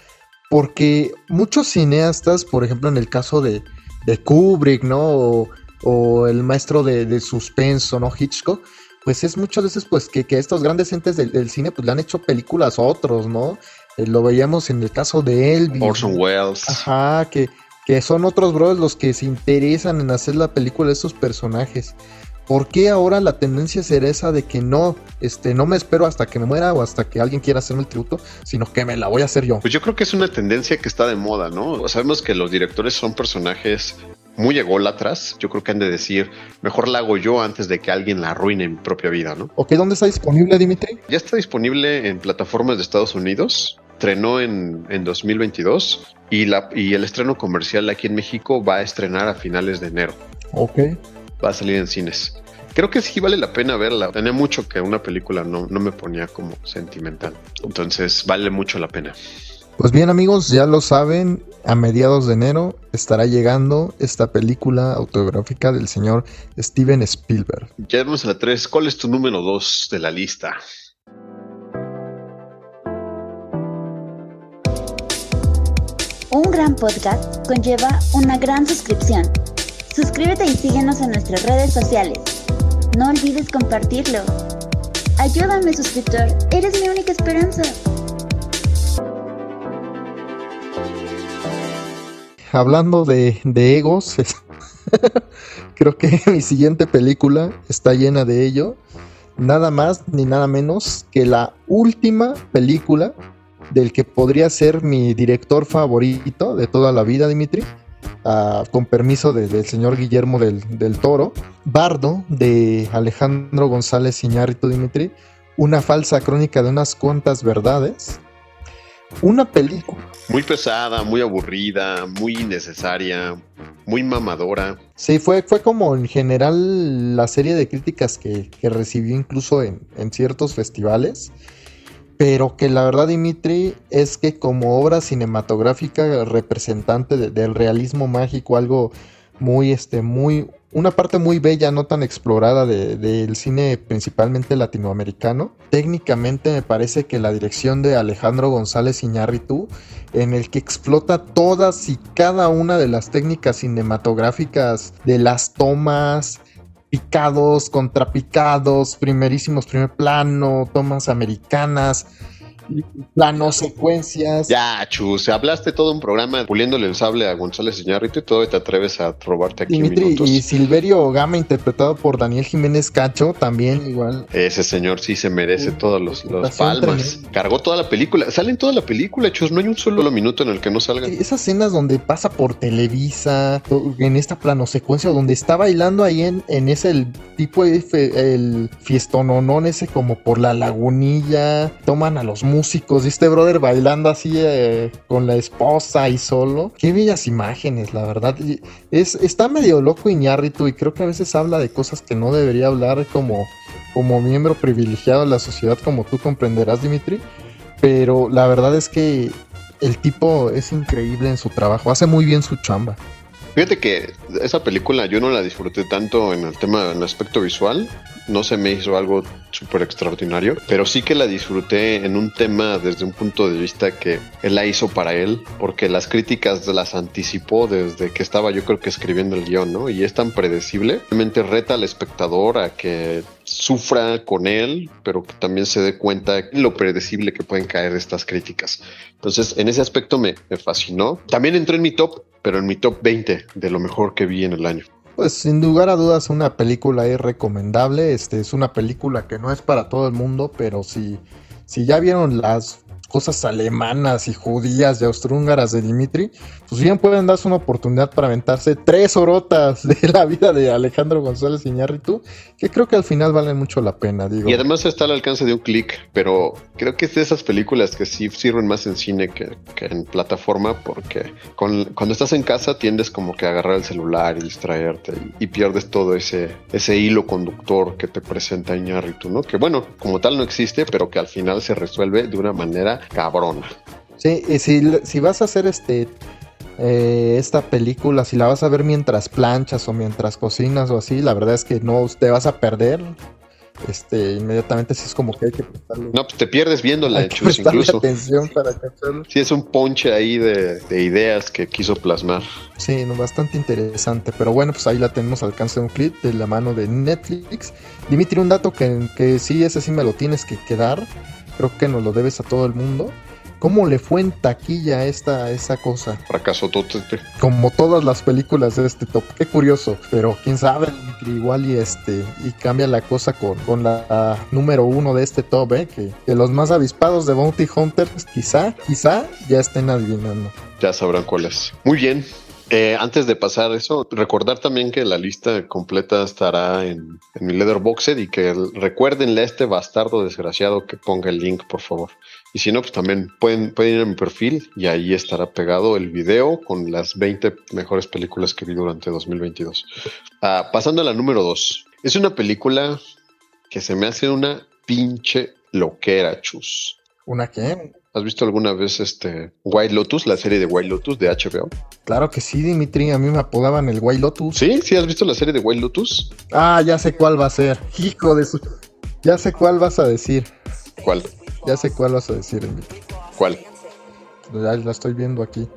porque muchos cineastas, por ejemplo, en el caso de, de Kubrick, ¿no? O, el maestro de, suspenso, ¿no? Hitchcock, pues es muchas veces pues que, estos grandes entes del, cine pues le han hecho películas a otros, ¿no? Eh, lo veíamos en el caso de Elvis. Orson Welles. Ajá, que, que son otros brothers los que se interesan en hacer la película de estos personajes. ¿Por qué ahora la tendencia será esa de que no, este, no me espero hasta que me muera o hasta que alguien quiera hacerme el tributo, sino que me la voy a hacer yo? Pues yo creo que es una tendencia que está de moda, ¿no? Sabemos que los directores son personajes muy ególatras. Yo creo que han de decir, mejor la hago yo antes de que alguien la arruine en mi propia vida, ¿no? Ok, ¿dónde está disponible, Dimitri? Ya está disponible en plataformas de Estados Unidos. Estrenó en, en 2022 y, la, y el estreno comercial aquí en México va a estrenar a finales de enero. Ok va a salir en cines. Creo que sí vale la pena verla. Tenía mucho que una película no, no me ponía como sentimental. Entonces vale mucho la pena. Pues bien amigos, ya lo saben, a mediados de enero estará llegando esta película autobiográfica del señor Steven Spielberg. Ya vamos a la 3. ¿Cuál es tu número 2 de la lista? Un gran podcast conlleva una gran suscripción. Suscríbete y síguenos en nuestras redes sociales. No olvides compartirlo. Ayúdame, suscriptor. Eres mi única esperanza. Hablando de, egos, creo que mi siguiente película está llena de ello. Nada más ni nada menos que la última película del que podría ser mi director favorito de toda la vida, Dimitri con permiso del señor Guillermo del, Toro, Bardo de Alejandro González Iñárritu Dimitri, una falsa crónica de unas cuantas verdades, una película. Muy pesada, muy aburrida, muy innecesaria, muy mamadora. Sí, fue, fue como en general la serie de críticas que, recibió incluso en, en ciertos festivales pero que la verdad, Dimitri, es que como obra cinematográfica representante del realismo mágico, algo muy, este, muy, una parte muy bella, no tan explorada del cine principalmente latinoamericano. Técnicamente me parece que la dirección de Alejandro González Iñárritu, en el que explota todas y cada una de las técnicas cinematográficas de las tomas, picados, contrapicados, primerísimos, primer plano, tomas americanas, planos, secuencias. Ya, chus, hablaste todo un programa puliéndole el sable a González Iñárritu y todo te atreves a robarte aquí minutos. Y Silverio Gama, interpretado por Daniel Jiménez Cacho, también igual. Ese señor sí se merece todos los, palmas. Cargó toda la película. Sale en toda la película, chus. No hay un solo minuto en el que no salga. Esas escenas donde pasa por Televisa, en esta plano secuencia, donde está bailando ahí en, en ese el tipo de el fiestononón ese como por la lagunilla, toman a los músicos este brother bailando así eh, con la esposa y solo. Qué bellas imágenes, la verdad. Es, está medio loco Iñárritu y creo que a veces habla de cosas que no debería hablar como como miembro privilegiado de la sociedad, como tú comprenderás, Dimitri. Pero la verdad es que el tipo es increíble en su trabajo, hace muy bien su chamba. Fíjate que esa película yo no la disfruté tanto en el tema, en el aspecto visual, no se me hizo algo súper extraordinario, pero sí que la disfruté en un tema desde un punto de vista que él la hizo para él, porque las críticas las anticipó desde que estaba yo creo que escribiendo el guion, ¿no? Y es tan predecible, realmente reta al espectador a que sufra con él, pero también se dé cuenta lo predecible que pueden caer estas críticas. Entonces, en ese aspecto me, me fascinó. También entró en mi top, pero en mi top 20 de lo mejor que vi en el año. Pues sin lugar a dudas una película es recomendable. Este es una película que no es para todo el mundo, pero si, si ya vieron las cosas alemanas y judías y austrohúngaras de Dimitri, pues bien pueden darse una oportunidad para aventarse tres horotas de la vida de Alejandro González Iñárritu, que creo que al final valen mucho la pena, digo. Y además está al alcance de un clic, pero creo que es de esas películas que sí sirven más en cine que, en plataforma, porque cuando estás en casa tiendes como que a agarrar el celular y distraerte y, pierdes todo ese, ese hilo conductor que te presenta Iñárritu, ¿no? Que bueno, como tal no existe, pero que al final se resuelve de una manera cabrona. Sí, y si, si vas a hacer este eh, esta película, si la vas a ver mientras planchas o mientras cocinas o así, la verdad es que no te vas a perder. Este, inmediatamente si es como que hay que prestarle. No, pues te pierdes viéndola, hay incluso. atención para Sí, es un ponche ahí de, ideas que quiso plasmar. Sí, no, bastante interesante. Pero bueno, pues ahí la tenemos al alcance de un clip de la mano de Netflix. Dimitri, un dato que, que sí, ese sí me lo tienes que quedar creo que nos lo debes a todo el mundo. ¿Cómo le fue en taquilla esta esa cosa? Fracaso total. Como todas las películas de este top. Qué curioso. Pero quién sabe, igual y este. Y cambia la cosa con, con la número uno de este top, ¿eh? Que, que, los más avispados de Bounty Hunters, quizá, quizá ya estén adivinando. Ya sabrán cuál es. Muy bien. Eh, antes de pasar eso, recordar también que la lista completa estará en, mi Letterboxd y que recuérdenle a este bastardo desgraciado que ponga el link, por favor. Y si no, pues también pueden, pueden ir a mi perfil y ahí estará pegado el video con las 20 mejores películas que vi durante 2022. Ah, pasando a la número 2. Es una película que se me hace una pinche loquera, chus. ¿Una qué? ¿Has visto alguna vez este White Lotus, la serie de White Lotus de HBO? Claro que sí, Dimitri, a mí me apodaban el White Lotus. ¿Sí? ¿Sí has visto la serie de White Lotus? Ah, ya sé cuál va a ser. Hijo de su... Ya sé cuál vas a decir. ¿Cuál? Ya sé cuál vas a decir, Dimitri. ¿Cuál? Ya la estoy viendo aquí.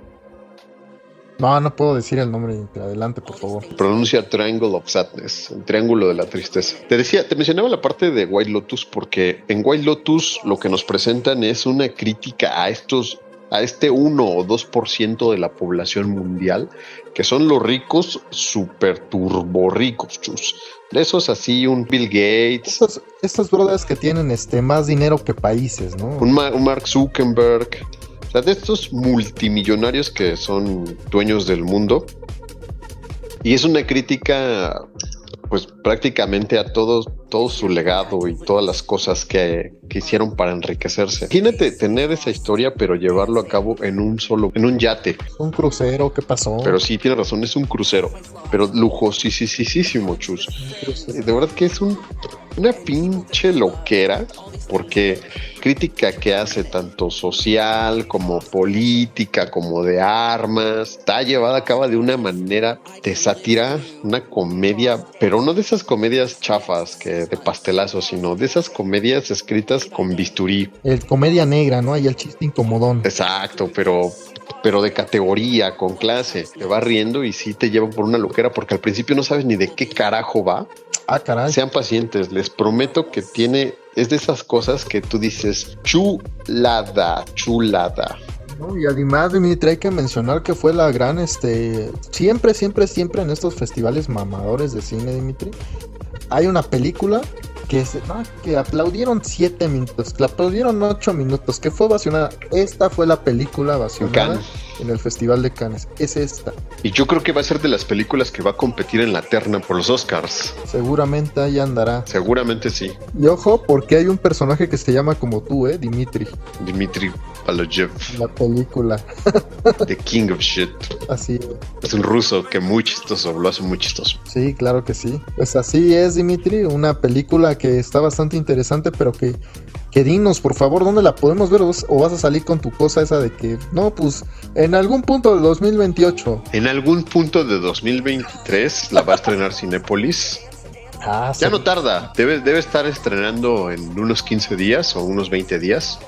No, no puedo decir el nombre. Adelante, por favor. Pronuncia Triangle of Sadness, el triángulo de la tristeza. Te decía, te mencionaba la parte de White Lotus porque en White Lotus lo que nos presentan es una crítica a estos a este 1 o 2% de la población mundial, que son los ricos super turbo ricos, chus. De esos así, un Bill Gates. Estos, estos brothers que tienen este, más dinero que países, ¿no? un Mark Zuckerberg, o sea, de estos multimillonarios que son dueños del mundo. Y es una crítica, pues prácticamente a todo, todo su legado y todas las cosas que, que, hicieron para enriquecerse. Imagínate tener esa historia, pero llevarlo a cabo en un solo, en un yate. Un crucero, ¿qué pasó? Pero sí, tiene razón, es un crucero, pero lujosísimo, chus. De verdad que es un, una pinche loquera, porque crítica que hace tanto social como política, como de armas, está llevada a cabo de una manera de sátira, una comedia, pero no de esas comedias chafas que de pastelazo, sino de esas comedias escritas con bisturí. El comedia negra, ¿no? Hay el chiste incomodón. Exacto, pero pero de categoría, con clase. Te va riendo y sí te lleva por una loquera porque al principio no sabes ni de qué carajo va. Ah, caray. Sean pacientes, les prometo que tiene, es de esas cosas que tú dices, chulada, chulada. y además, Dimitri, hay que mencionar que fue la gran, este, siempre, siempre, siempre en estos festivales mamadores de cine, Dimitri, hay una película que, se, que aplaudieron 7 minutos, que aplaudieron 8 minutos, que fue vacionada. Esta fue la película vacionada en el Festival de Cannes. Es esta. Y yo creo que va a ser de las películas que va a competir en la terna por los Oscars. Seguramente ahí andará. Seguramente sí. Y ojo, porque hay un personaje que se llama como tú, ¿eh? Dimitri. Dimitri Paloyev. La película. The King of Shit. Así. Es un ruso que muy chistoso, lo hace muy chistoso. Sí, claro que sí. Pues así es, Dimitri. Una película que está bastante interesante, pero que que dinos, por favor, ¿dónde la podemos ver? ¿O vas a salir con tu cosa esa de que, no, pues en algún punto de 2028? En algún punto de 2023 la va a estrenar Cinépolis. Ah, ya no tarda, debe, debe estar estrenando en unos 15 días o unos 20 días.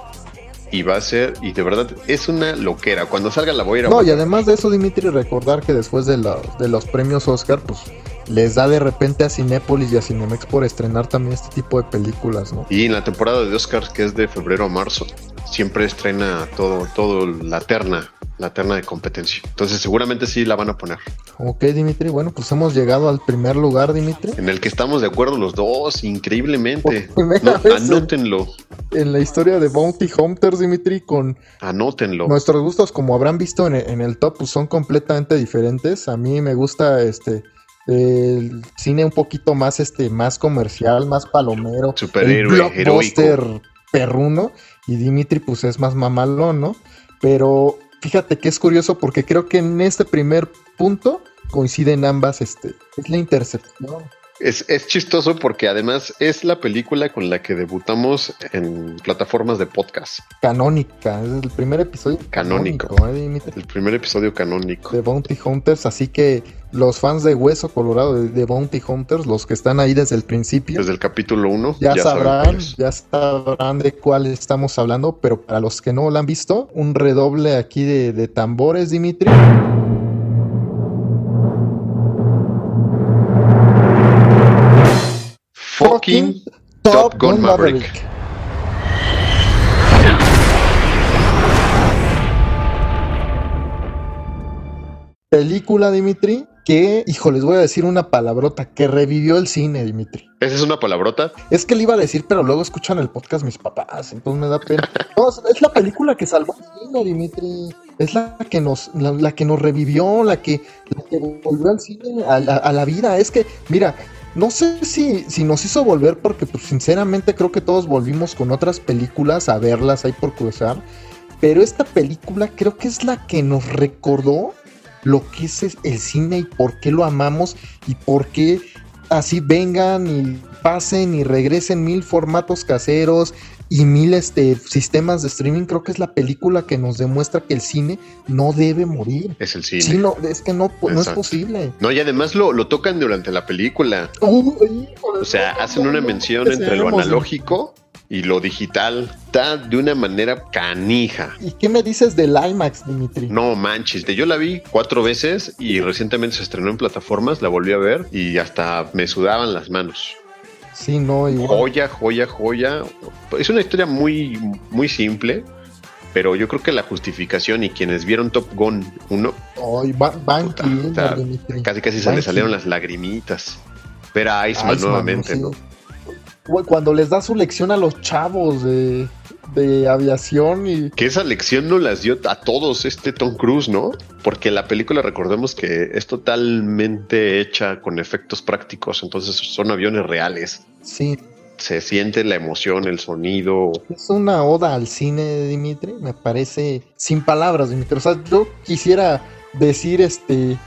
Y va a ser, y de verdad, es una loquera. Cuando salga la voy a ir a No, y además de eso, Dimitri, recordar que después de, de los premios Oscar, pues les da de repente a Cinépolis y a Cinemex por estrenar también este tipo de películas, ¿no? Y en la temporada de Oscars, que es de febrero a marzo, siempre estrena todo, todo la terna, la terna de competencia. Entonces seguramente sí la van a poner. Ok, Dimitri, bueno, pues hemos llegado al primer lugar, Dimitri. En el que estamos de acuerdo los dos, increíblemente. anótenlo. En, la historia de Bounty Hunters, Dimitri, con... Anótenlo. Nuestros gustos, como habrán visto en, en el top, pues son completamente diferentes. A mí me gusta este el cine un poquito más este más comercial, más palomero, superhéroe, blockbuster perruno y Dimitri pues es más mamalón, ¿no? Pero fíjate que es curioso porque creo que en este primer punto coinciden ambas este es la intercepción. Es, chistoso porque además es la película con la que debutamos en plataformas de podcast. Canónica, es el primer episodio canónico. ¿eh, el primer episodio canónico. De Bounty Hunters, así que los fans de Hueso Colorado de, Bounty Hunters, los que están ahí desde el principio. Desde el capítulo 1. Ya, sabrán, ya sabrán de cuál estamos hablando, pero para los que no lo han visto, un redoble aquí de, de tambores, Dimitri. Fucking Top Gun Maverick. Película, Dimitri, que, hijo, les voy a decir una palabrota, que revivió el cine, Dimitri. ¿Esa es una palabrota? Es que le iba a decir, pero luego escuchan el podcast mis papás, entonces me da pena. es la película que salvó el cine, Dimitri. Es la que nos, la, que nos revivió, la que, volvió al cine, a, a, la vida. Es que, mira, no sé si, si nos hizo volver porque pues sinceramente creo que todos volvimos con otras películas a verlas ahí por cruzar. Pero esta película creo que es la que nos recordó lo que es el cine y por qué lo amamos y por qué así vengan y pasen y regresen mil formatos caseros y mil este, sistemas de streaming, creo que es la película que nos demuestra que el cine no debe morir. Es el cine. no, es que no, no es posible. No, y además lo, lo tocan durante la película. o sea, hacen una mención entre lo analógico y lo digital está de una manera canija. ¿Y qué me dices del IMAX, Dimitri? No manches, yo la vi cuatro veces y recientemente se estrenó en plataformas, la volví a ver y hasta me sudaban las manos. Sí, no, Joya, joya, joya. Es una historia muy, muy simple, pero yo creo que la justificación y quienes vieron Top Gun 1. casi casi se le salieron las lagrimitas. Ver a Iceman, nuevamente, ¿no? Cuando les da su lección a los chavos de, de aviación y... Que esa lección no las dio a todos este Tom Cruise, ¿no? Porque la película recordemos que es totalmente hecha con efectos prácticos, entonces son aviones reales. Sí. Se siente la emoción, el sonido. Es una oda al cine, Dimitri, me parece sin palabras, Dimitri. O sea, yo quisiera decir este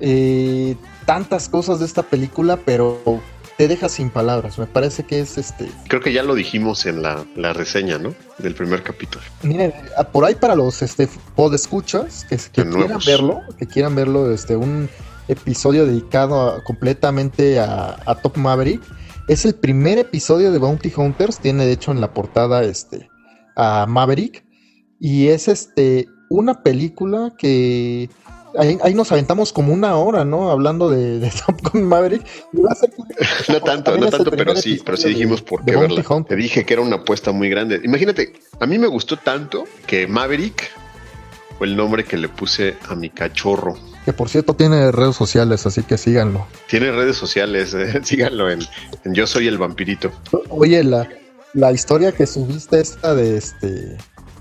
eh, tantas cosas de esta película, pero te deja sin palabras. Me parece que es este. Creo que ya lo dijimos en la, reseña, ¿no? Del primer capítulo. Miren, por ahí para los este podescuchas que, que quieran verlo, que quieran verlo, este, un episodio dedicado completamente a, Top Maverick. Es el primer episodio de Bounty Hunters. Tiene de hecho en la portada este a Maverick. Y es este una película que ahí, nos aventamos como una hora, ¿no? Hablando de, Top Gun Maverick. no tanto, no tanto, pero sí, pero sí dijimos por qué verla. Te dije que era una apuesta muy grande. Imagínate, a mí me gustó tanto que Maverick fue el nombre que le puse a mi cachorro. Que por cierto tiene redes sociales, así que síganlo. Tiene redes sociales, eh, síganlo en, Yo Soy el Vampirito. Oye, la, la historia que subiste esta de este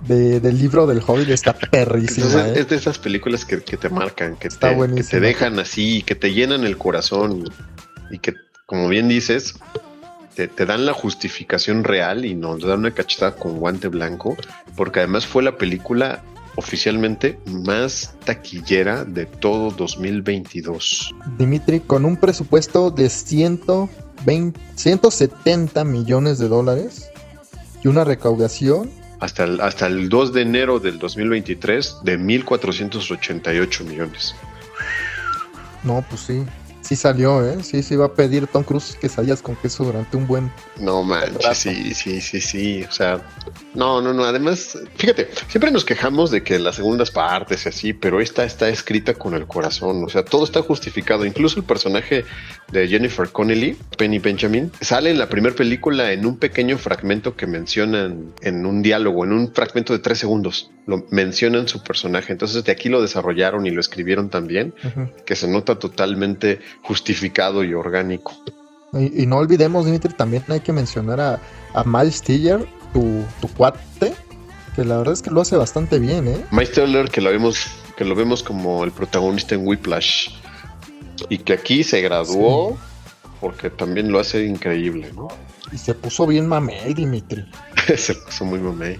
del libro del Hobbit está perrísima. ¿eh? Es de esas películas que, te marcan, que te, que te, dejan así, que te llenan el corazón y, que, como bien dices, te, te, dan la justificación real y nos dan una cachetada con guante blanco, porque además fue la película oficialmente más taquillera de todo 2022. Dimitri, con un presupuesto de 120, 170 millones de dólares y una recaudación hasta el, hasta el 2 de enero del 2023 de 1.488 millones. No, pues sí sí salió, ¿eh? Sí, sí va a pedir Tom Cruise que salías con queso durante un buen. No manches, sí, sí, sí, sí. O sea, no, no, no. Además, fíjate, siempre nos quejamos de que las segundas partes y así, pero esta está escrita con el corazón. O sea, todo está justificado. Incluso el personaje de Jennifer Connelly, Penny Benjamin, sale en la primera película en un pequeño fragmento que mencionan en un diálogo, en un fragmento de tres segundos. Lo mencionan su personaje. Entonces, de aquí lo desarrollaron y lo escribieron también, que se nota totalmente justificado y orgánico. Y, no olvidemos, Dimitri, también hay que mencionar a, a Miles Tiller, tu, tu, cuate, que la verdad es que lo hace bastante bien, ¿eh? Miles Tiller, que lo vemos, que lo vemos como el protagonista en Whiplash. Y que aquí se graduó porque también lo hace increíble, ¿no? Y se puso bien mamey, Dimitri. se puso muy mamey.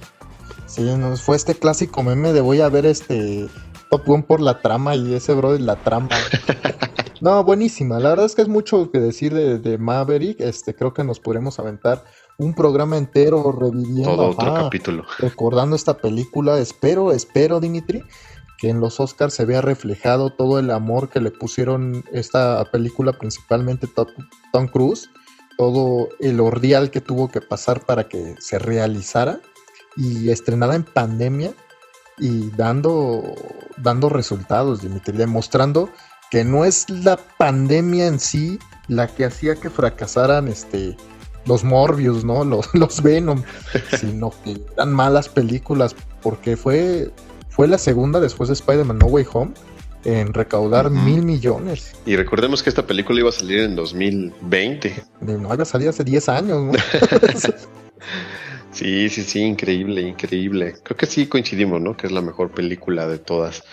Sí, nos fue este clásico meme de voy a ver este Top Gun por la trama y ese bro de la trama. No, buenísima. La verdad es que es mucho que decir de, Maverick. Este, creo que nos podremos aventar un programa entero reviviendo. Todo otro capítulo. Recordando esta película. Espero, espero, Dimitri, que en los Oscars se vea reflejado todo el amor que le pusieron esta película, principalmente Tom Cruise. Todo el ordial que tuvo que pasar para que se realizara y estrenada en pandemia y dando, dando resultados, Dimitri, demostrando que no es la pandemia en sí la que hacía que fracasaran este los Morbius, ¿no? Los, los Venom, sino que eran malas películas, porque fue, fue la segunda después de Spider-Man No Way Home en recaudar mil millones. Y recordemos que esta película iba a salir en 2020. No, iba a salir hace 10 años, ¿no? sí, sí, sí, increíble, increíble. Creo que sí coincidimos, ¿no? Que es la mejor película de todas.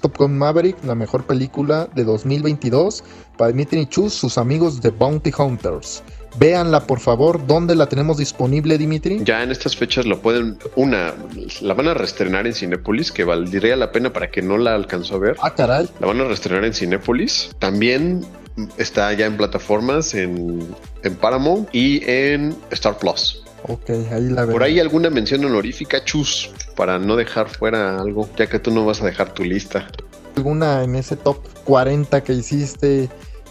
Top Gun Maverick, la mejor película de 2022 para Dimitri Chus, sus amigos de Bounty Hunters. Véanla, por favor. ¿Dónde la tenemos disponible, Dimitri? Ya en estas fechas lo pueden. Una, la van a reestrenar en Cinépolis, que valdría la pena para que no la alcanzó a ver. Ah, caray. La van a reestrenar en Cinépolis. También está ya en plataformas en, en Paramount y en Star Plus. Ok, ahí la veo. Por ahí alguna mención honorífica, chus, para no dejar fuera algo, ya que tú no vas a dejar tu lista. ¿Alguna en ese top 40 que hiciste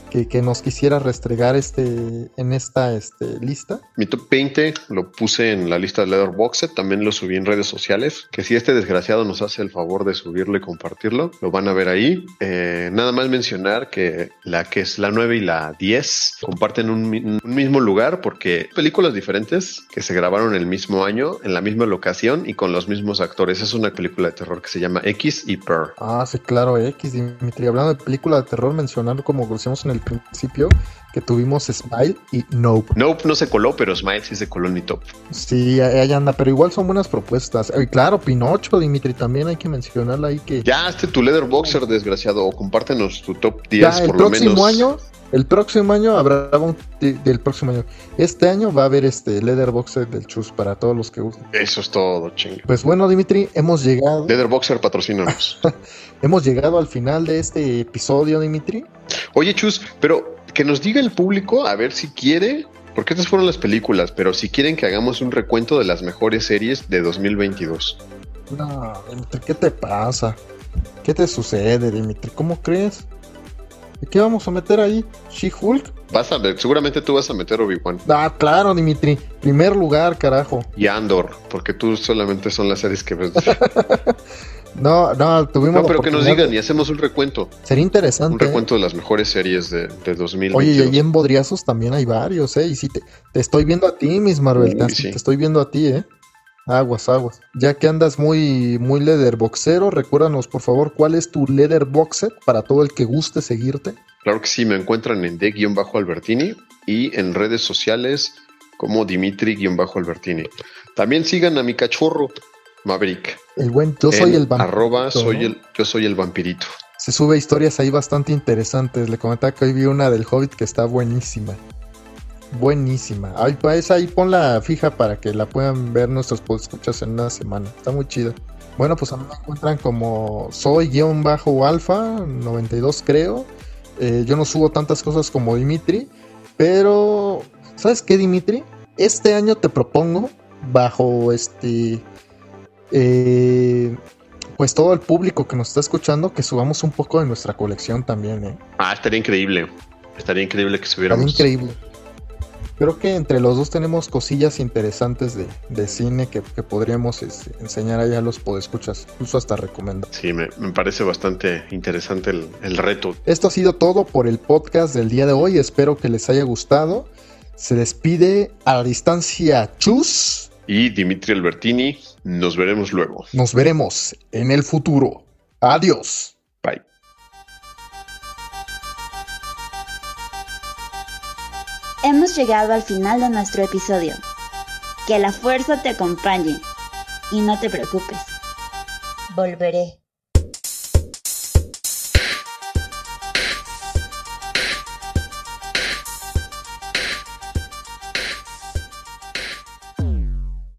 que, nos quisiera restregar este, en esta este, lista? Mi top 20 lo puse en la lista de Letterboxd, también lo subí en redes sociales, que si este desgraciado nos hace el favor de subirlo y compartirlo, lo van a ver ahí. Eh, nada más mencionar que la que es la 9 y la 10 comparten un, mismo lugar porque películas diferentes que se grabaron el mismo año, en la misma locación y con los mismos actores. Es una película de terror que se llama X y Per. Ah, sí, claro, X, Dimitri. Hablando de película de terror, mencionando como decíamos en el principio que tuvimos Smile y Nope. Nope no se coló, pero Smile sí se coló en mi top. Sí, ahí anda, pero igual son buenas propuestas. Y claro, Pinocho, Dimitri, también hay que mencionarla ahí que. Ya, este tu Boxer desgraciado, o compártenos tu top 10 por lo menos. El próximo año, el próximo año habrá un del próximo año. Este año va a haber este Boxer del Chus para todos los que gusten. Eso es todo, chingo. Pues bueno, Dimitri, hemos llegado. Boxer patrocínanos. hemos llegado al final de este episodio, Dimitri. Oye, Chus, pero que nos diga el público a ver si quiere, porque estas fueron las películas, pero si quieren que hagamos un recuento de las mejores series de 2022. No, Dimitri, ¿qué te pasa? ¿Qué te sucede, Dimitri? ¿Cómo crees? ¿Qué vamos a meter ahí? ¿She-Hulk? Vas a ver, seguramente tú vas a meter Obi-Wan. Ah, claro, Dimitri. Primer lugar, carajo. Y Andor, porque tú solamente son las series que ves. No, no, tuvimos. No, pero que nos digan y hacemos un recuento. Sería interesante. Un recuento de las mejores series de, de 2022. Oye, y ahí en Bodriazos también hay varios, ¿eh? Y sí, te, te estoy viendo a ti, Miss Marvel. te, estoy viendo a ti, ¿eh? Aguas, aguas. Ya que andas muy, muy boxero, recuérdanos por favor cuál es tu boxer para todo el que guste seguirte. Claro que sí, me encuentran en D-Albertini y en redes sociales como Dimitri-Albertini. También sigan a mi cachorro, Maverick. El buen, yo soy el vampirito. Arroba, soy el, yo soy el vampirito. Se sube historias ahí bastante interesantes. Le comentaba que hoy vi una del Hobbit que está buenísima. Buenísima. Ahí, pues, ahí ponla fija para que la puedan ver nuestros escuchas en una semana. Está muy chida. Bueno, pues a mí me encuentran como soy guion bajo alfa 92 creo. Eh, yo no subo tantas cosas como Dimitri, pero ¿sabes qué Dimitri? Este año te propongo bajo este eh, pues todo el público que nos está escuchando que subamos un poco de nuestra colección también. ¿eh? Ah, estaría increíble. Estaría increíble que subiéramos. Estaría increíble. Creo que entre los dos tenemos cosillas interesantes de, cine que, podríamos este, enseñar allá a los podescuchas, incluso hasta recomendar. Sí, me, parece bastante interesante el, el, reto. Esto ha sido todo por el podcast del día de hoy. Espero que les haya gustado. Se despide a la distancia Chus. Y Dimitri Albertini. Nos veremos luego. Nos veremos en el futuro. Adiós. Bye. Hemos llegado al final de nuestro episodio. Que la fuerza te acompañe y no te preocupes. Volveré.